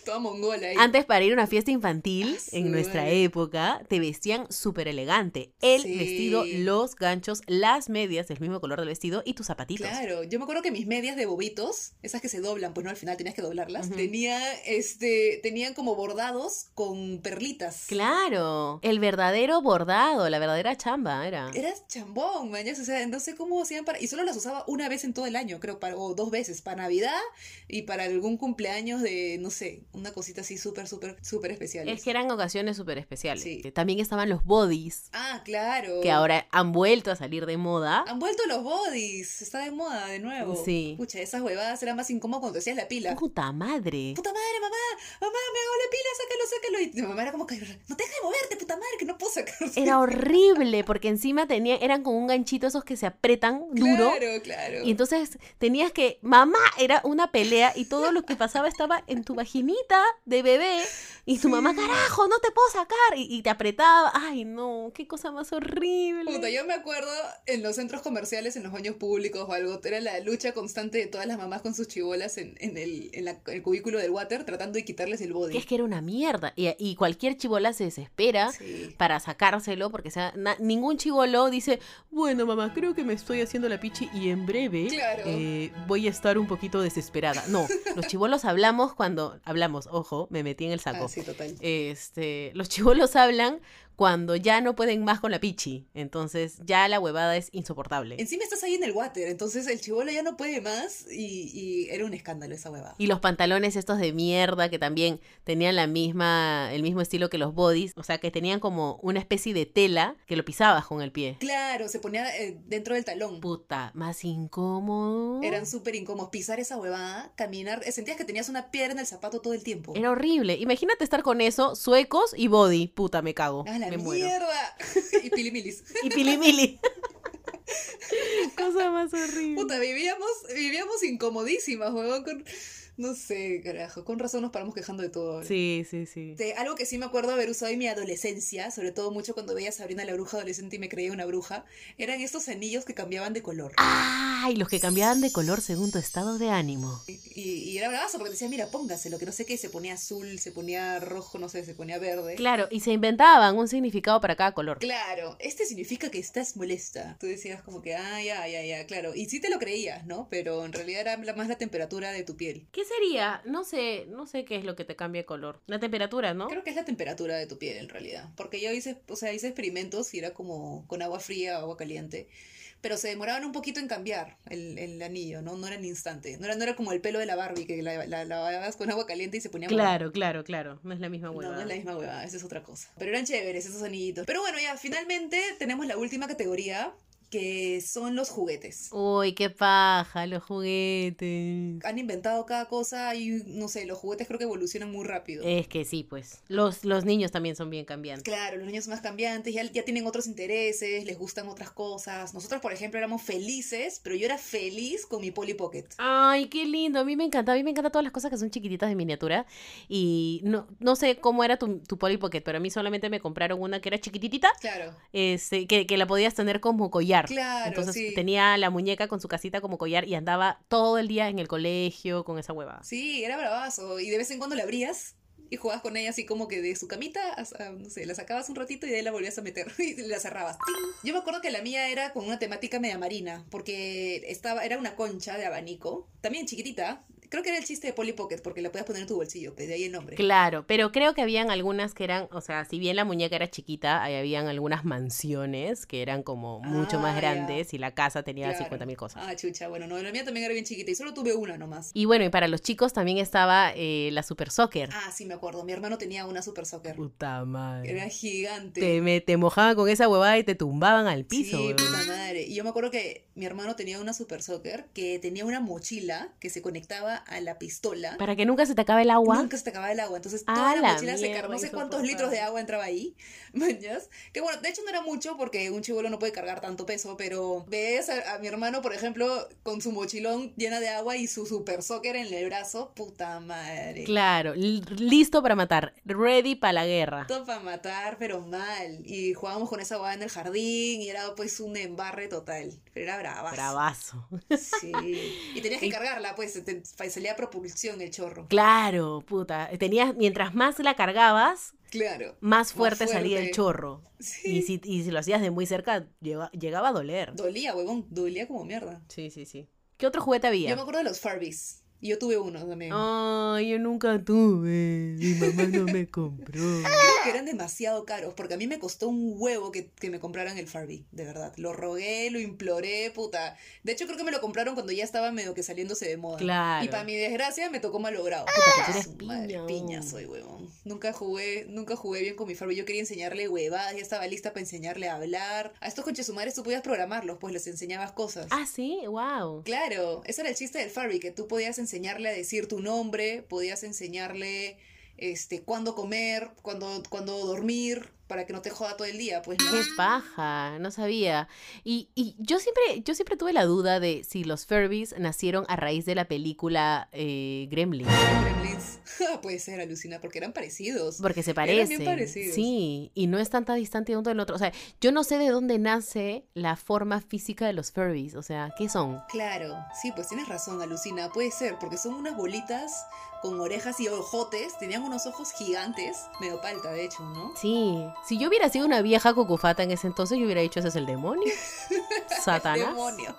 Toda mongola ahí.
Antes para ir a una fiesta infantil,
Ah,
en nuestra
madre.
época, te vestían súper elegante. El
Sí.
vestido, los ganchos, las medias del mismo color del vestido y tus zapatitos.
Claro, yo me acuerdo que mis medias de bobitos, esas que se doblan, pues no, al final tenías que doblarlas,
Ujú.
tenía, este, tenían como bordados con perlitas.
Claro, el verdadero bordado, la verdadera chamba era.
Eras chambón, mañas, o sea, no sé cómo hacían para... Y solo las usaba una vez en todo el año, creo, para, o dos veces, para Navidad y para algún cumpleaños de, no sé, una cosita así súper, súper, súper especial.
Es que eran ocasiones súper especiales.
Sí.
También estaban los bodies,
Ah, claro.
que ahora han vuelto a salir de moda.
Han vuelto los bodies, está de moda de nuevo.
Sí.
Pucha, esas huevadas eran más incómodas cuando hacías la pila.
Puta madre.
Puta madre, mamá, mamá, me hago la pila, sácalo, sácalo. Y mi mamá era como que, no te dejes de moverte, puta madre, que no puedo sacar.
Era horrible porque encima tenía, eran con un ganchito esos que se apretan duro.
Claro, claro.
Y entonces tenías que, mamá, era una pelea y todo lo que pasaba estaba en tu vaginita de bebé y tu mamá, carajo, no te puedo sacar y, y te apretaba. Ay, no, qué cosa más horrible.
Puta, yo me acuerdo en los centros comerciales, en los baños públicos o algo, era la lucha constante de todas las mamás con sus chibolas en, en el, en la- el cubículo del water tratando de quitarles el body.
Que es que era una mierda. Y, y cualquier chivola se desespera
Sí.
para sacárselo porque sea, na- ningún chivolo dice, bueno, mamá, creo que me estoy haciendo la pichi y en breve
Claro.
eh, voy a estar un poquito desesperada. No, los chivolos hablamos cuando, hablamos, ojo, me metí en el saco.
Ah, sí, total.
Este, los chivolos hablan cuando ya no pueden más con la pichi. Entonces ya la huevada es insoportable.
Encima estás ahí en el water, entonces el chivolo ya no puede más y, y era un escándalo esa huevada.
Y los pantalones estos de mierda que también tenían la misma, el mismo estilo que los bodies, o sea que tenían como una especie de tela que lo pisabas con el pie.
Claro, se ponía eh, dentro del talón.
Puta, más incómodo.
Eran súper incómodos. Pisar esa huevada, caminar, eh, sentías que tenías una piedra en el zapato todo el tiempo.
Era horrible. Imagínate estar con eso, suecos y body. Puta, me cago.
¡Ah, la
me muero.
mierda! y pilimilis.
Y pilimili. Cosa más horrible.
Puta, vivíamos, vivíamos incomodísimas, huevón, con... No sé, carajo, con razón nos paramos quejando de todo. ahora.
Sí, sí, sí.
Este, algo que sí me acuerdo haber usado en mi adolescencia, sobre todo mucho cuando veía a Sabrina la bruja adolescente y me creía una bruja, eran estos anillos que cambiaban de color.
Ay, los que cambiaban de color según tu estado de ánimo.
Y, y era bravazo porque decía, mira, póngaselo, que no sé qué, se ponía azul, se ponía rojo, no sé, se ponía verde.
Claro, y se inventaban un significado para cada color.
Claro, este significa que estás molesta. Tú decías como que, ah, ya, ya, ya, claro. Y sí te lo creías, ¿no? Pero en realidad era más la temperatura de tu piel.
¿Qué sería? No sé, no sé qué es lo que te cambia de color. La temperatura, ¿no?
Creo que es la temperatura de tu piel en realidad. Porque yo hice, o sea, hice experimentos y era como con agua fría o agua caliente. Pero se demoraban un poquito en cambiar el, el anillo, ¿no? No era en instante. No era, no era como el pelo de la Barbie, que la, la, la lavabas con agua caliente y se ponía.
Claro, claro, claro. No es la misma
No,
hueva.
no es la misma hueva, esa es otra cosa. Pero eran chéveres esos anillitos. Pero bueno, ya, finalmente tenemos la última categoría, que son los juguetes.
Uy, qué paja, los juguetes.
Han inventado cada cosa y, no sé, los juguetes creo que evolucionan muy rápido.
Es que sí, pues. Los, los niños también son bien cambiantes.
Claro, los niños son más cambiantes, ya, ya tienen otros intereses, les gustan otras cosas. Nosotros, por ejemplo, éramos felices, pero yo era feliz con mi Polly Pocket.
Ay, qué lindo. A mí me encanta. A mí me encantan todas las cosas que son chiquititas de miniatura. Y no, no sé cómo era tu, tu Polly Pocket, pero a mí solamente me compraron una que era chiquititita,
Claro,
este, que, que la podías tener como collar.
Claro,
Entonces
sí.
tenía la muñeca con su casita como collar y andaba todo el día en el colegio con esa hueva.
Sí, era bravazo. Y de vez en cuando la abrías y jugabas con ella así como que de su camita, hasta, no sé, la sacabas un ratito y de ahí la volvías a meter y la cerrabas. ¡Ting! Yo me acuerdo que la mía era con una temática media marina, porque estaba, era una concha de abanico, también chiquitita, Creo que era el chiste de Polly Pocket, porque la podías poner en tu bolsillo, de ahí el nombre.
Claro, pero creo que habían algunas que eran, o sea, si bien la muñeca era chiquita, ahí habían algunas mansiones que eran como mucho más
Ah,
grandes y la casa tenía
Claro.
50 mil cosas.
Ah, chucha, bueno, no, la mía también era bien chiquita y solo tuve una nomás.
Y bueno, y para los chicos también estaba eh, la Super Soccer.
Ah, sí, me acuerdo. Mi hermano tenía una Super Soccer.
Puta madre.
Era gigante.
Te, me, te mojaban con esa huevada y te tumbaban al piso.
Sí, puta madre. Y yo me acuerdo que mi hermano tenía una Super Soccer que tenía una mochila que se conectaba a la pistola.
Para que nunca se te acabe el agua.
Nunca se te acababa el agua. Entonces,
Ah,
toda la,
la
mochila se cargaba. No sé cuántos litros de agua entraba ahí. ¿Mañas? Que bueno, de hecho no era mucho porque un chivolo no puede cargar tanto peso. Pero ves a, a mi hermano, por ejemplo, con su mochilón llena de agua y su super soccer en el brazo. Puta madre.
Claro, li- listo para matar. Ready para la guerra.
Todo para matar, pero mal. Y jugábamos con esa agua en el jardín y era pues un embarre total. Pero era bravazo.
Bravazo.
Sí. Y tenías que cargarla, pues, te, te salía propulsión el chorro.
Claro, puta. Tenías, mientras más la cargabas,
Claro.
más fuerte, salía el chorro.
Sí.
Y si, y si lo hacías de muy cerca, llega- llegaba a doler.
Dolía, huevón, dolía como mierda.
Sí, sí, sí. ¿Qué otro juguete había?
Yo me acuerdo de los Farbies. Y yo tuve uno también.
Ay, yo nunca tuve. Mi mamá no me compró.
Creo que eran demasiado caros, porque a mí me costó un huevo que, que me compraran el Farbie, de verdad. Lo rogué, lo imploré, puta. De hecho, creo que me lo compraron cuando ya estaba medio que saliéndose de moda.
Claro.
Y para mi desgracia me tocó malogrado.
Puta, que eres
Su madre,
piña,
piña
oh.
soy, huevón. Nunca jugué, nunca jugué bien con mi Farbie. Yo quería enseñarle huevadas, ya estaba lista para enseñarle a hablar. A estos conchesumares tú podías programarlos, pues les enseñabas cosas.
Ah, sí, wow.
Claro, ese era el chiste del Furby, que tú podías enseñarle a decir tu nombre, podías enseñarle este cuándo comer, cuándo, cuándo dormir, para que no te joda todo el día, pues no.
Qué paja, no sabía. Y, y yo siempre, yo siempre tuve la duda de si los Furbies nacieron a raíz de la película eh, Gremlin.
Gremlins. Puede ser, alucina, porque eran parecidos.
Porque se
Eran bien
parecen.
parecidos.
Sí, y no es tanta distante uno del otro. O sea, yo no sé de dónde nace la forma física de los Furbies. O sea, ¿qué son?
Claro, sí, pues tienes razón, alucina, puede ser, porque son unas bolitas con orejas y ojotes, tenían unos ojos gigantes, medio palta, de hecho, ¿no?
Sí, si yo hubiera sido una vieja cucufata en ese entonces, yo hubiera dicho, ese es el demonio. Satanás.
Demonio.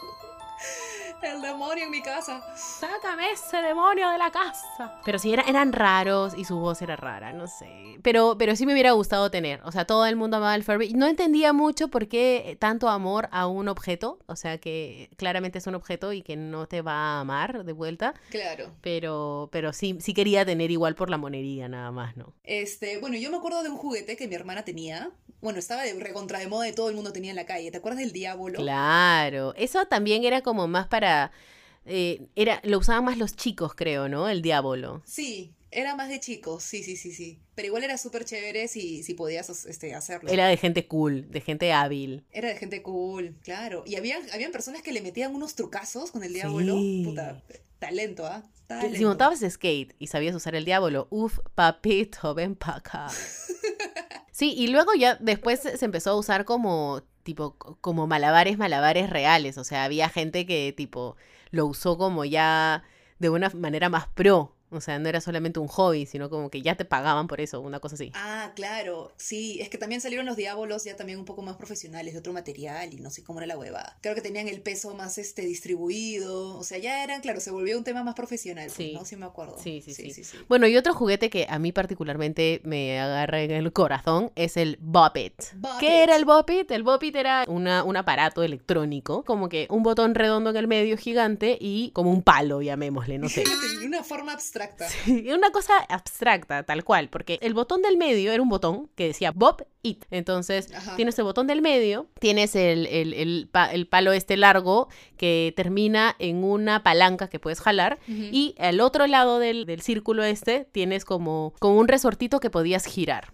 El demonio en mi casa.
Sácame ese demonio de la casa. Pero sí, era- eran raros y su voz era rara, no sé. Pero, pero sí me hubiera gustado tener. O sea, todo el mundo amaba el Furby. No entendía mucho por qué tanto amor a un objeto. O sea, que claramente es un objeto y que no te va a amar de vuelta.
Claro.
Pero, pero sí, sí quería tener igual por la monería, nada más, ¿no?
Este, bueno, yo me acuerdo de un juguete que mi hermana tenía. Bueno, estaba de recontra de moda y todo el mundo tenía en la calle. ¿Te acuerdas del diablo?
Claro. Eso también era como más para. Eh, era, lo usaban más los chicos, creo, ¿no? El diablo.
Sí, era más de chicos, sí, sí, sí, sí. Pero igual era súper chévere si, si podías este, hacerlo.
Era de gente cool, de gente hábil.
Era de gente cool, claro. Y había, habían personas que le metían unos trucazos con el diablo.
Sí.
Puta, talento, ¿ah? Talento.
Si montabas skate y sabías usar el diablo, uf, papito, ven pa' acá. Sí, y luego ya después se empezó a usar como, tipo, co- como malabares, malabares reales. O sea, había gente que, tipo, lo usó como ya de una manera más pro. O sea, no era solamente un hobby, sino como que ya te pagaban por eso, una cosa así.
Ah, claro, sí, es que también salieron los diabolos ya también un poco más profesionales, de otro material y no sé cómo era la huevada. Creo que tenían el peso más este distribuido, o sea, ya eran, claro, se volvió un tema más profesional, pues,
Sí.
¿no? Sí me acuerdo.
Sí, sí, sí. Bueno, y otro juguete que a mí particularmente me agarra en el corazón es el Bop It.
Bop
¿Qué era el Bop It? El Bop It era una, un aparato electrónico, como que un botón redondo en el medio gigante y como un palo, llamémosle, no sé.
Una forma abstracta.
una cosa abstracta, tal cual, porque el botón del medio era un botón que decía Bob It. Entonces,
Ajá.
tienes el botón del medio, tienes el, el- el pa- el palo este largo que termina en una palanca que puedes jalar. Y al otro lado del, del círculo este tienes como, como un resortito que podías girar.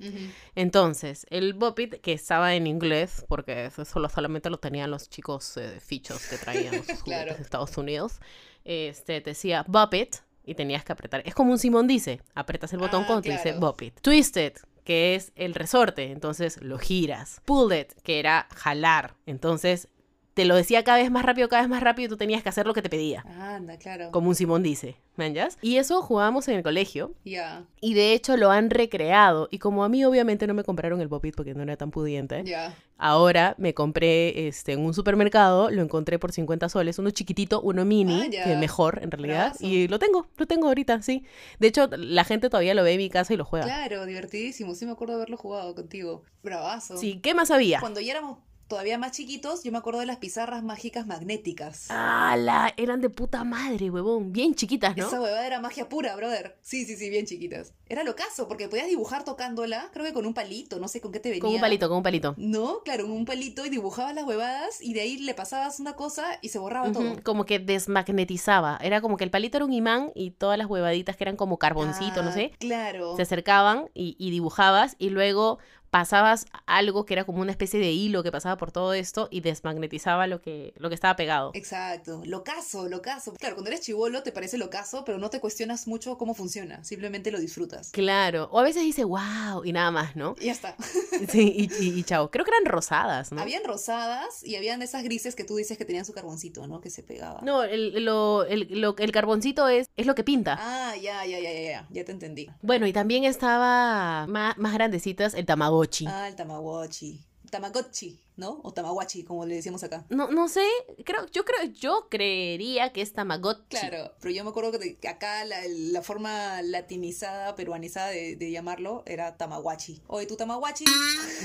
Entonces, el Bop It, que estaba en inglés, porque eso solo, solamente lo tenían los chicos eh, fichos que traían juguetes
Claro.
de Estados Unidos, este, te decía Bop It y tenías que apretar. Es como un Simón dice, apretas el botón
Ah,
cuando te dice. Bop It. Twisted, que es el resorte, entonces lo giras. Pull It, que era jalar, entonces te lo decía cada vez más rápido, cada vez más rápido y tú tenías que hacer lo que te pedía.
Anda, claro.
Como un Simón dice, ¿manjas? Y eso jugábamos en el colegio.
Ya,
Y de hecho lo han recreado. Y como a mí obviamente no me compraron el Popit porque no era tan pudiente,
ya.
ahora me compré este, en un supermercado, lo encontré por 50 soles, uno chiquitito, uno mini,
Ah,
que mejor en realidad. Y lo tengo, lo tengo ahorita, sí. De hecho, la gente todavía lo ve en mi casa y lo juega.
Claro, divertidísimo. Sí me acuerdo de haberlo jugado contigo. Bravazo.
Sí, ¿qué más había?
Cuando ya éramos todavía más chiquitos, yo me acuerdo de las pizarras mágicas magnéticas.
¡Hala! Eran de puta madre, huevón. Bien chiquitas, ¿no?
Esa huevada era magia pura, brother. Sí, sí, sí, bien chiquitas. Era lo caso, porque podías dibujar tocándola, creo que con un palito, no sé con qué te venía.
Con un palito, con un palito.
No, claro, con un palito y dibujabas las huevadas y de ahí le pasabas una cosa y se borraba todo.
Como que desmagnetizaba. Era como que el palito era un imán y todas las huevaditas que eran como carboncito, no
Ah,
sé,
Claro.
se acercaban y, y dibujabas y luego pasabas algo que era como una especie de hilo que pasaba por todo esto y desmagnetizaba lo que, lo que estaba pegado.
Exacto, locazo, locazo. Claro, cuando eres chivolo te parece locazo, pero no te cuestionas mucho cómo funciona, simplemente lo disfrutas.
Claro. O a veces dice, wow, y nada más, ¿no?
Y ya está.
Sí, y, y, y chao. Creo que eran rosadas, ¿no?
Habían rosadas y habían esas grises que tú dices que tenían su carboncito, ¿no? Que se pegaba.
No, el, lo- el, lo- el carboncito es, es lo que pinta.
Ah, ya, ya, ya, ya, ya, ya te entendí.
Bueno, y también estaba más, más grandecitas el Tamagotchi.
Ah, el Tamagotchi. Tamagotchi, ¿no? O Tamaguachi, como le decíamos acá.
No, no sé, creo, yo creo, yo creería que es Tamagotchi.
Claro, pero yo me acuerdo que, acá la, la forma latinizada, peruanizada de, de llamarlo era Tamaguachi. Oye, tu Tamaguachi.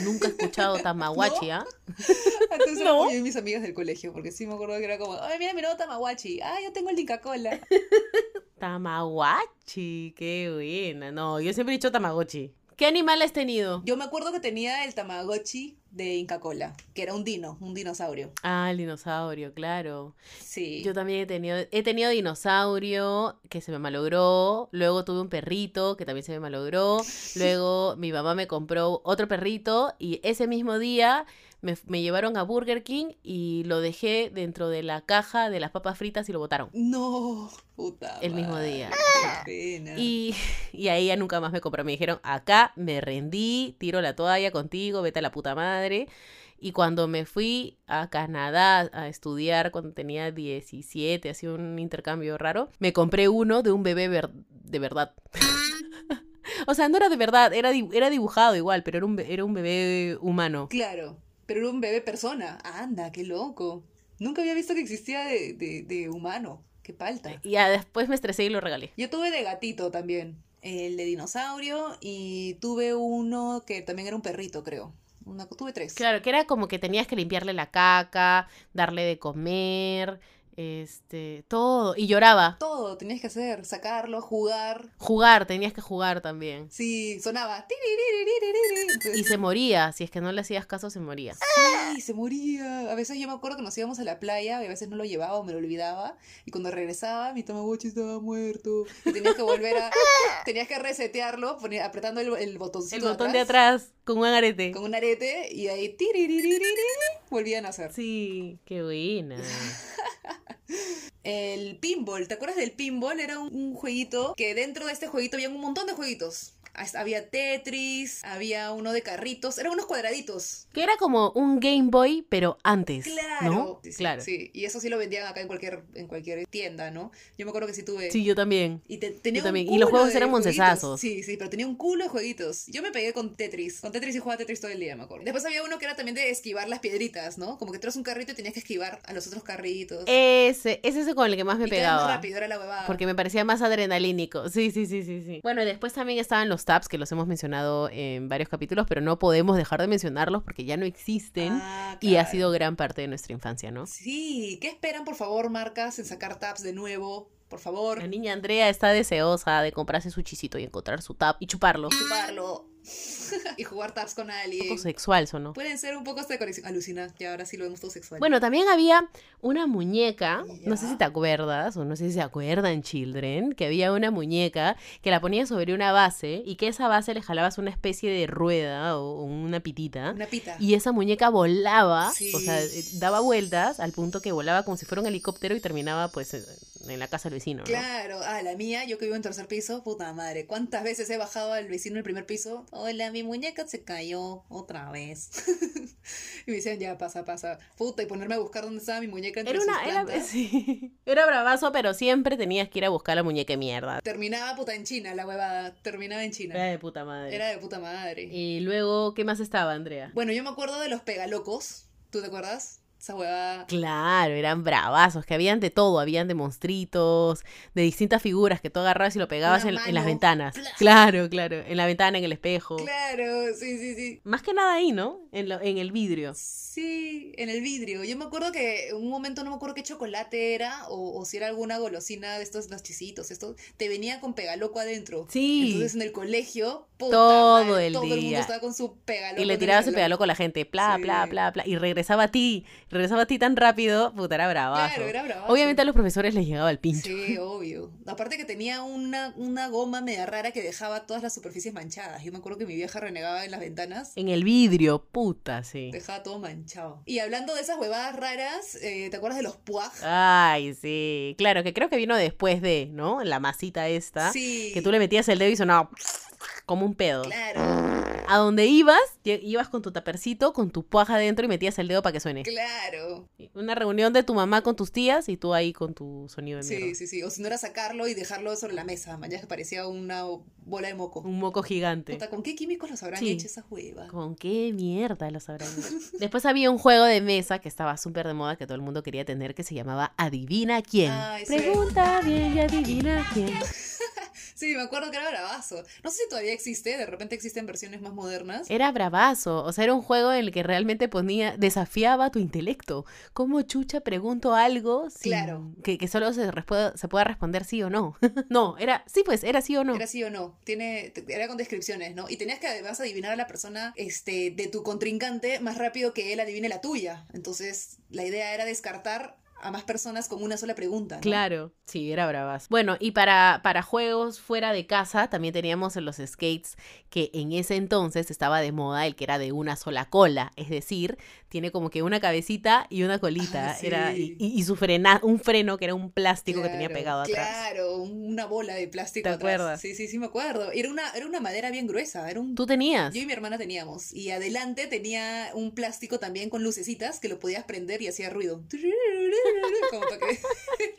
Nunca he escuchado Tamagotchi, ¿ah?
Entonces
No.
no. yo y mis amigas del colegio, porque sí me acuerdo que era como, ay, mira mi nuevo Tamaguachi. Ah, yo tengo el Inca Cola.
Tamagotchi, qué buena. No, yo siempre he dicho Tamagotchi. ¿Qué animal has tenido?
Yo me acuerdo que tenía el Tamagotchi de Inca Cola, que era un dino, un dinosaurio.
Ah, el dinosaurio, claro.
Sí.
Yo también he tenido, he tenido dinosaurio que se me malogró, luego tuve un perrito que también se me malogró, luego mi mamá me compró otro perrito y ese mismo día me, me llevaron a Burger King y lo dejé dentro de la caja de las papas fritas y lo botaron.
No, puta.
El mismo día.
Qué pena.
Y, y ahí ya nunca más me compró. Me dijeron, acá me rendí, tiro la toalla contigo, vete a la puta madre. Y cuando me fui a Canadá a estudiar cuando tenía 17, así un intercambio raro, me compré uno de un bebé ver- de verdad. o sea, no era de verdad, era, di- era dibujado igual, pero era un, era un bebé humano.
Claro, pero era un bebé persona. Anda, qué loco. Nunca había visto que existía de, de, de humano. Qué palta.
Y ya después me estresé y lo regalé.
Yo tuve de gatito también. El de dinosaurio y tuve uno que también era un perrito, creo. Una, tuve tres.
Claro, que era como que tenías que limpiarle la caca, darle de comer, este, todo. Y lloraba.
Todo, tenías que hacer, sacarlo, jugar.
Jugar, tenías que jugar también.
Sí, sonaba.
Y se moría, si es que no le hacías caso, se moría.
Sí, se moría. A veces yo me acuerdo que nos íbamos a la playa y a veces no lo llevaba o me lo olvidaba. Y cuando regresaba, mi Tamagotchi estaba muerto. Y tenías que volver a. tenías que resetearlo apretando el, el botoncito.
El botón de atrás, con un arete.
Con un arete, y ahí. Volvían a hacer.
Sí, qué buena.
El pinball, ¿te acuerdas del pinball? Era un, jueguito que dentro de este jueguito había un montón de jueguitos. Había Tetris, había uno de carritos, eran unos cuadraditos.
Que era como un Game Boy, pero antes.
Claro.
¿No?
Sí,
claro.
Sí, y eso sí lo vendían acá en cualquier, en cualquier tienda, ¿no? Yo me acuerdo que sí tuve.
Sí, yo también.
Y te- tenía
Yo también.
un
Y los juegos eran moncesazos.
Sí, sí, pero tenía un culo de jueguitos. Yo me pegué con Tetris. Con Tetris y jugaba Tetris todo el día, me acuerdo. Después había uno que era también de esquivar las piedritas, ¿no? Como que traes un carrito y tenías que esquivar a los otros carritos.
Ese, ese es con el que más me
y
pegaba.
más rápido, era la huevada.
Porque me parecía más adrenalínico. Sí, sí, sí, sí, sí. Bueno, y después también estaban los tabs, que los hemos mencionado en varios capítulos, pero no podemos dejar de mencionarlos porque ya no existen.
Ah,
Y ha sido gran parte de nuestra infancia, ¿no?
Sí, ¿qué esperan, por favor, marcas, en sacar tabs de nuevo? Por favor,
La niña Andrea está deseosa de comprarse su chisito y encontrar su tab y chuparlo.
chuparlo y jugar tabs con
Un
alguien.
poco sexual, ¿no?
Pueden ser un poco hasta de conexión. Alucina, ya ahora sí lo vemos todo sexual.
Bueno, también había una muñeca, no sé si te acuerdas o no sé si se acuerdan, children, que había una muñeca que la ponías sobre una base y que esa base le jalabas una especie de rueda o, o una pitita.
Una pita.
Y esa muñeca volaba,
Sí.
o sea, eh, daba vueltas al punto que volaba como si fuera un helicóptero y terminaba pues en la casa del vecino, ¿no?
Claro, ah, la mía, yo que vivo en tercer piso, puta madre, ¿cuántas veces he bajado al vecino en el primer piso? Hola, mi muñeca se cayó otra vez. y me decían, ya, pasa, pasa. Puta, y ponerme a buscar dónde estaba mi muñeca entre
Era
sus
una, era, sí. era bravazo, pero siempre tenías que ir a buscar la muñeca de mierda.
Terminaba puta en China, la huevada, terminaba en China.
Era de puta madre.
Era de puta madre.
Y luego, ¿qué más estaba, Andrea?
Bueno, yo me acuerdo de los pegalocos, ¿tú te acuerdas? Esa huevada.
Claro, eran bravazos, que habían de todo, habían de monstruitos, de distintas figuras que tú agarrabas y lo pegabas en, en las ventanas.
¡plas!
Claro, claro, en la ventana, en el espejo.
Claro, sí, sí, sí.
Más que nada ahí, ¿no? En, lo- en el vidrio.
Sí, en el vidrio. Yo me acuerdo que en un momento no me acuerdo qué chocolate era o, o si era alguna golosina de estos los chisitos, estos, te venía con pegaloco adentro.
Sí.
Entonces en el colegio, puta
Todo
madre,
el
todo el mundo
día.
estaba con su pegaloco.
Y le tiraba su pegaloco a la gente, pla,
Sí.
pla, pla, pla. Y regresaba a ti, regresaba a ti tan rápido, puta, era bravazo.
Claro, era bravazo.
Obviamente a los profesores les llegaba el pincho.
Sí, obvio. Aparte que tenía una, una goma media rara que dejaba todas las superficies manchadas. Yo me acuerdo que mi vieja renegaba en las ventanas.
En el vidrio, puta, sí.
Dejaba todo manchado. Y hablando de esas huevadas raras, eh, ¿te acuerdas de los puaj?
Ay, sí. Claro, que creo que vino después de, ¿no? La masita esta.
Sí.
Que tú le metías el dedo y sonaba como un pedo.
Claro,
A donde ibas, ibas con tu tapercito, con tu puaja adentro y metías el dedo para que suene.
claro.
Una reunión de tu mamá con tus tías y tú ahí con tu sonido de mierda.
Sí, sí, sí. O si no era sacarlo y dejarlo sobre la mesa. Mañana parecía una bola de moco.
Un moco gigante.
Puta, ¿con qué químicos los habrán
Sí.
hecho esas huevas?
¿Con qué mierda los sabrán? Después había un juego de mesa que estaba súper de moda que todo el mundo quería tener que se llamaba Adivina quién. Pregunta bien y adivina quién.
Sí, me acuerdo que era bravazo. No sé si todavía existe, de repente existen versiones más modernas.
Era bravazo, o sea, era un juego en el que realmente ponía, desafiaba tu intelecto. ¿Cómo chucha pregunto algo sin-
Claro.
que, que solo se, se pueda responder sí o no? no, era, sí pues, era sí o no.
Era sí o no. Tiene, era con descripciones, ¿no? Y tenías que además adivinar a la persona este, de tu contrincante más rápido que él adivine la tuya. Entonces, la idea era descartar a más personas con una sola pregunta. ¿no?
Claro, sí, era bravas. Bueno, y para, para juegos fuera de casa también teníamos en los skates que en ese entonces estaba de moda el que era de una sola cola, es decir, tiene como que una cabecita y una colita,
Ah, sí.
era y, su frena, un freno que era un plástico que tenía pegado atrás.
Claro, una bola de plástico.
¿Te
atrás.
acuerdas?
Sí, sí, sí, me acuerdo. Era una, era una madera bien gruesa. Era un
¿Tú tenías?
Yo y mi hermana teníamos. Y adelante tenía un plástico también con lucecitas que lo podías prender y hacía ruido. Como para que.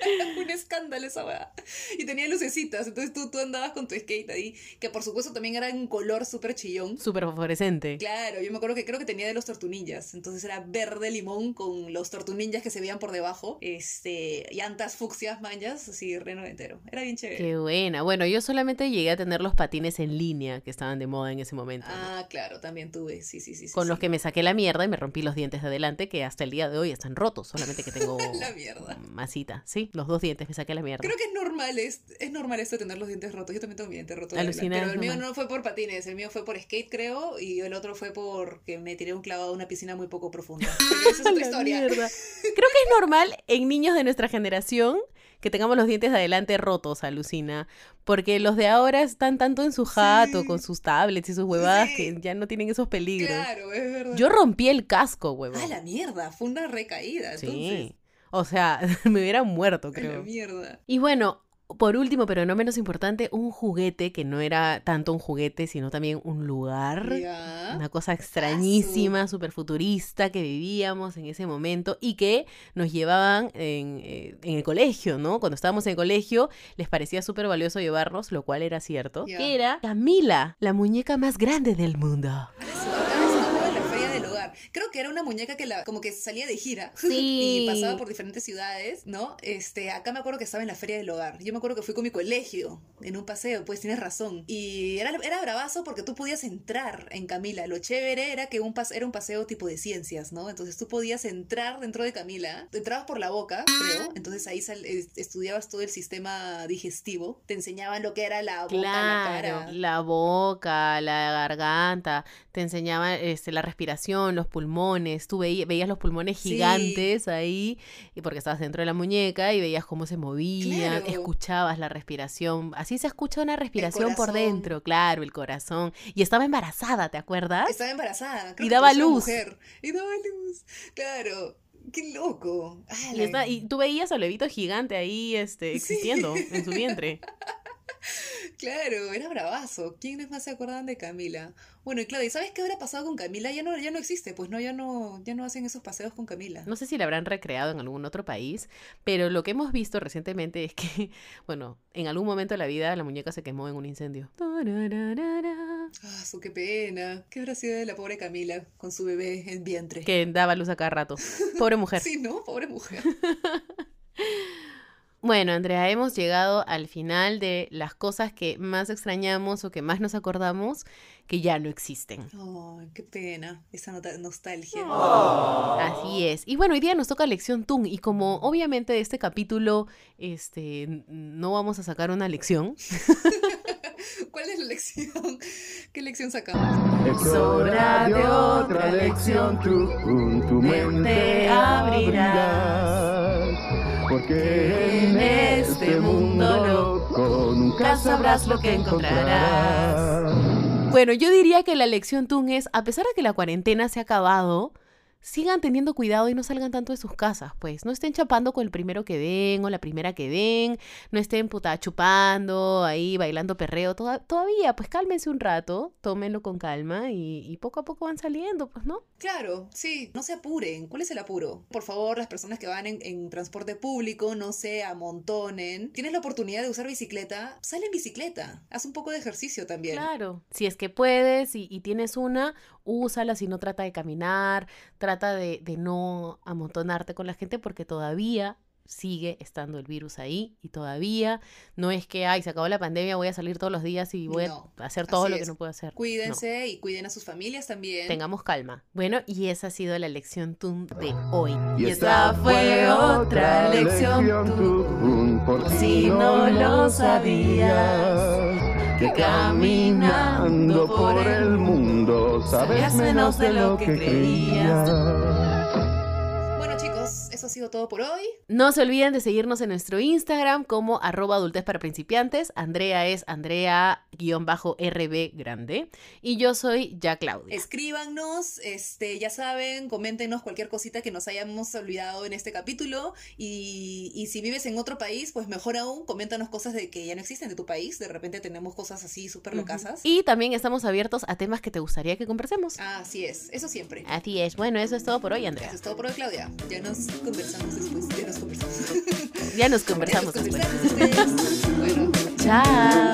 Era un escándalo esa weá. Y tenía lucecitas. Entonces tú, tú andabas con tu skate ahí. Que por supuesto también era un color súper chillón.
Súper fosforescente.
Claro, yo me acuerdo que creo que tenía de los tortunillas. Entonces era verde limón con los tortunillas que se veían por debajo. Este, llantas fucsias, manchas, así reno entero. Era bien chévere.
Qué buena. Bueno, yo solamente llegué a tener los patines en línea que estaban de moda en ese momento. ¿no?
Ah, claro, también tuve. Sí, sí, sí. sí,
con los
sí.
que me saqué la mierda y me rompí los dientes de adelante que hasta el día de hoy están rotos, solamente que tengo
La mierda.
masita. Sí, los dos dientes me saqué la mierda.
Creo que es normal, es, es normal esto de tener los dientes rotos. Yo también tengo mi diente roto. Pero el mío no fue por patines, el mío fue por skate, creo, y el otro fue porque me tiré un clavado a una piscina muy poco profunda. Pero esa es otra
La
historia.
mierda. Creo que es normal en niños de nuestra generación que tengamos los dientes de adelante rotos, alucina. Porque los de ahora están tanto en su jato,
Sí.
con sus tablets y sus huevadas
Sí.
que ya no tienen esos peligros.
Claro, es verdad.
Yo rompí el casco, huevón.
Ah, la mierda, fue una recaída. Entonces,
Sí. O sea, me hubiera muerto,
A la
creo.
mierda.
Y bueno, por último, pero no menos importante, un juguete que no era tanto un juguete, sino también un lugar. Una cosa extrañísima, súper futurista que vivíamos en ese momento y que nos llevaban en, eh, en el colegio, ¿no? Cuando estábamos en el colegio les parecía súper valioso llevarnos, lo cual era cierto, que era Camila, la muñeca más grande del mundo.
Eso, eso estuvo en la Creo que era una muñeca que la, como que salía de gira
Sí.
y pasaba por diferentes ciudades, ¿no? Este, acá me acuerdo que estaba en la feria del hogar. Yo me acuerdo que fui con mi colegio en un paseo, pues tienes razón. Y era, era bravazo porque tú podías entrar en Camila. Lo chévere era que un pas- era un paseo tipo de ciencias, ¿no? Entonces tú podías entrar dentro de Camila, entrabas por la boca, creo. Entonces ahí sal- es- estudiabas todo el sistema digestivo. Te enseñaban lo que era la boca, la
Claro,
cara.
la boca, la garganta, te enseñaba este, la respiración, los pulmones, tú veí- veías los pulmones
Sí.
gigantes ahí, y porque estabas dentro de la muñeca y veías cómo se movían,
Claro.
escuchabas la respiración, así se escucha una respiración por dentro, claro, el corazón, y estaba embarazada, ¿te acuerdas?
Estaba embarazada. creo
Y daba luz.
mujer. Y daba luz. Claro. ¡Qué loco!
Y, está- y tú veías al bebito gigante ahí este, existiendo en su vientre.
Claro, era bravazo. ¿Quiénes más se acuerdan de Camila? Bueno, y Claudia, ¿sabes qué habrá pasado con Camila? Ya no, ya no existe, pues no, ya no, ya no hacen esos paseos con Camila.
No sé si la habrán recreado en algún otro país, pero lo que hemos visto recientemente es que, bueno, en algún momento de la vida la muñeca se quemó en un incendio.
Ah, su qué pena. ¿Qué habrá sido de la pobre Camila con su bebé en vientre?
Que daba luz a cada rato. Pobre mujer.
Sí, ¿no? Pobre mujer.
Bueno, Andrea, hemos llegado al final de las cosas que más extrañamos o que más nos acordamos que ya no existen.
Ay, qué pena. Esa nota- nostalgia.
Así es. Y bueno, hoy día nos toca lección TUN y como obviamente de este capítulo este, no vamos a sacar una lección,
¿Cuál es la lección? ¿Qué lección sacamos?
Es hora de otra lección, tú tu mente abrirás. Porque en este mundo loco nunca sabrás lo que encontrarás.
Bueno, yo diría que la lección TUN es, a pesar de que la cuarentena se ha acabado, sigan teniendo cuidado y no salgan tanto de sus casas, pues. No estén chapando con el primero que ven o la primera que ven, no estén puta chupando, ahí bailando perreo, toda- todavía, pues cálmense un rato, tómenlo con calma y, y poco a poco van saliendo, pues, ¿no?
Claro, sí, no se apuren. ¿Cuál es el apuro? Por favor, las personas que van en, transporte público no se amontonen. Tienes la oportunidad de usar bicicleta, sale en bicicleta. Haz un poco de ejercicio también.
Claro, si es que puedes y, y tienes una, úsala, si no trata de caminar, trata de no amontonarte con la gente porque todavía sigue estando el virus ahí y todavía no es que, ay, se acabó la pandemia, voy a salir todos los días y voy
No,
a hacer todo lo que no puedo hacer. No,
Cuídense y cuiden a sus familias también.
tengamos calma. Bueno, y esa ha sido la lección TUN de hoy.
Y esta fue otra lección, por si no lo sabías. Que caminando por el mundo sabes menos de lo que creías.
Sido todo por hoy.
No se olviden de seguirnos en nuestro Instagram como arroba adultez para principiantes. Andrea es Andrea-RB grande. Y yo soy ya Claudia.
Escríbanos, este, ya saben, coméntenos cualquier cosita que nos hayamos olvidado en este capítulo. Y, y si vives en otro país, pues mejor aún, coméntanos cosas de que ya no existen de tu país. De repente tenemos cosas así súper locasas.
Y también estamos abiertos a temas que te gustaría que conversemos.
Ah, así es, eso siempre.
Así es. Bueno, eso es todo por hoy, Andrea.
Eso es todo por hoy, Claudia. Ya nos conversamos después. Ya nos conversamos.
Ya nos
Ya
conversamos
nos
después.
conversamos después. Bueno.
Chao.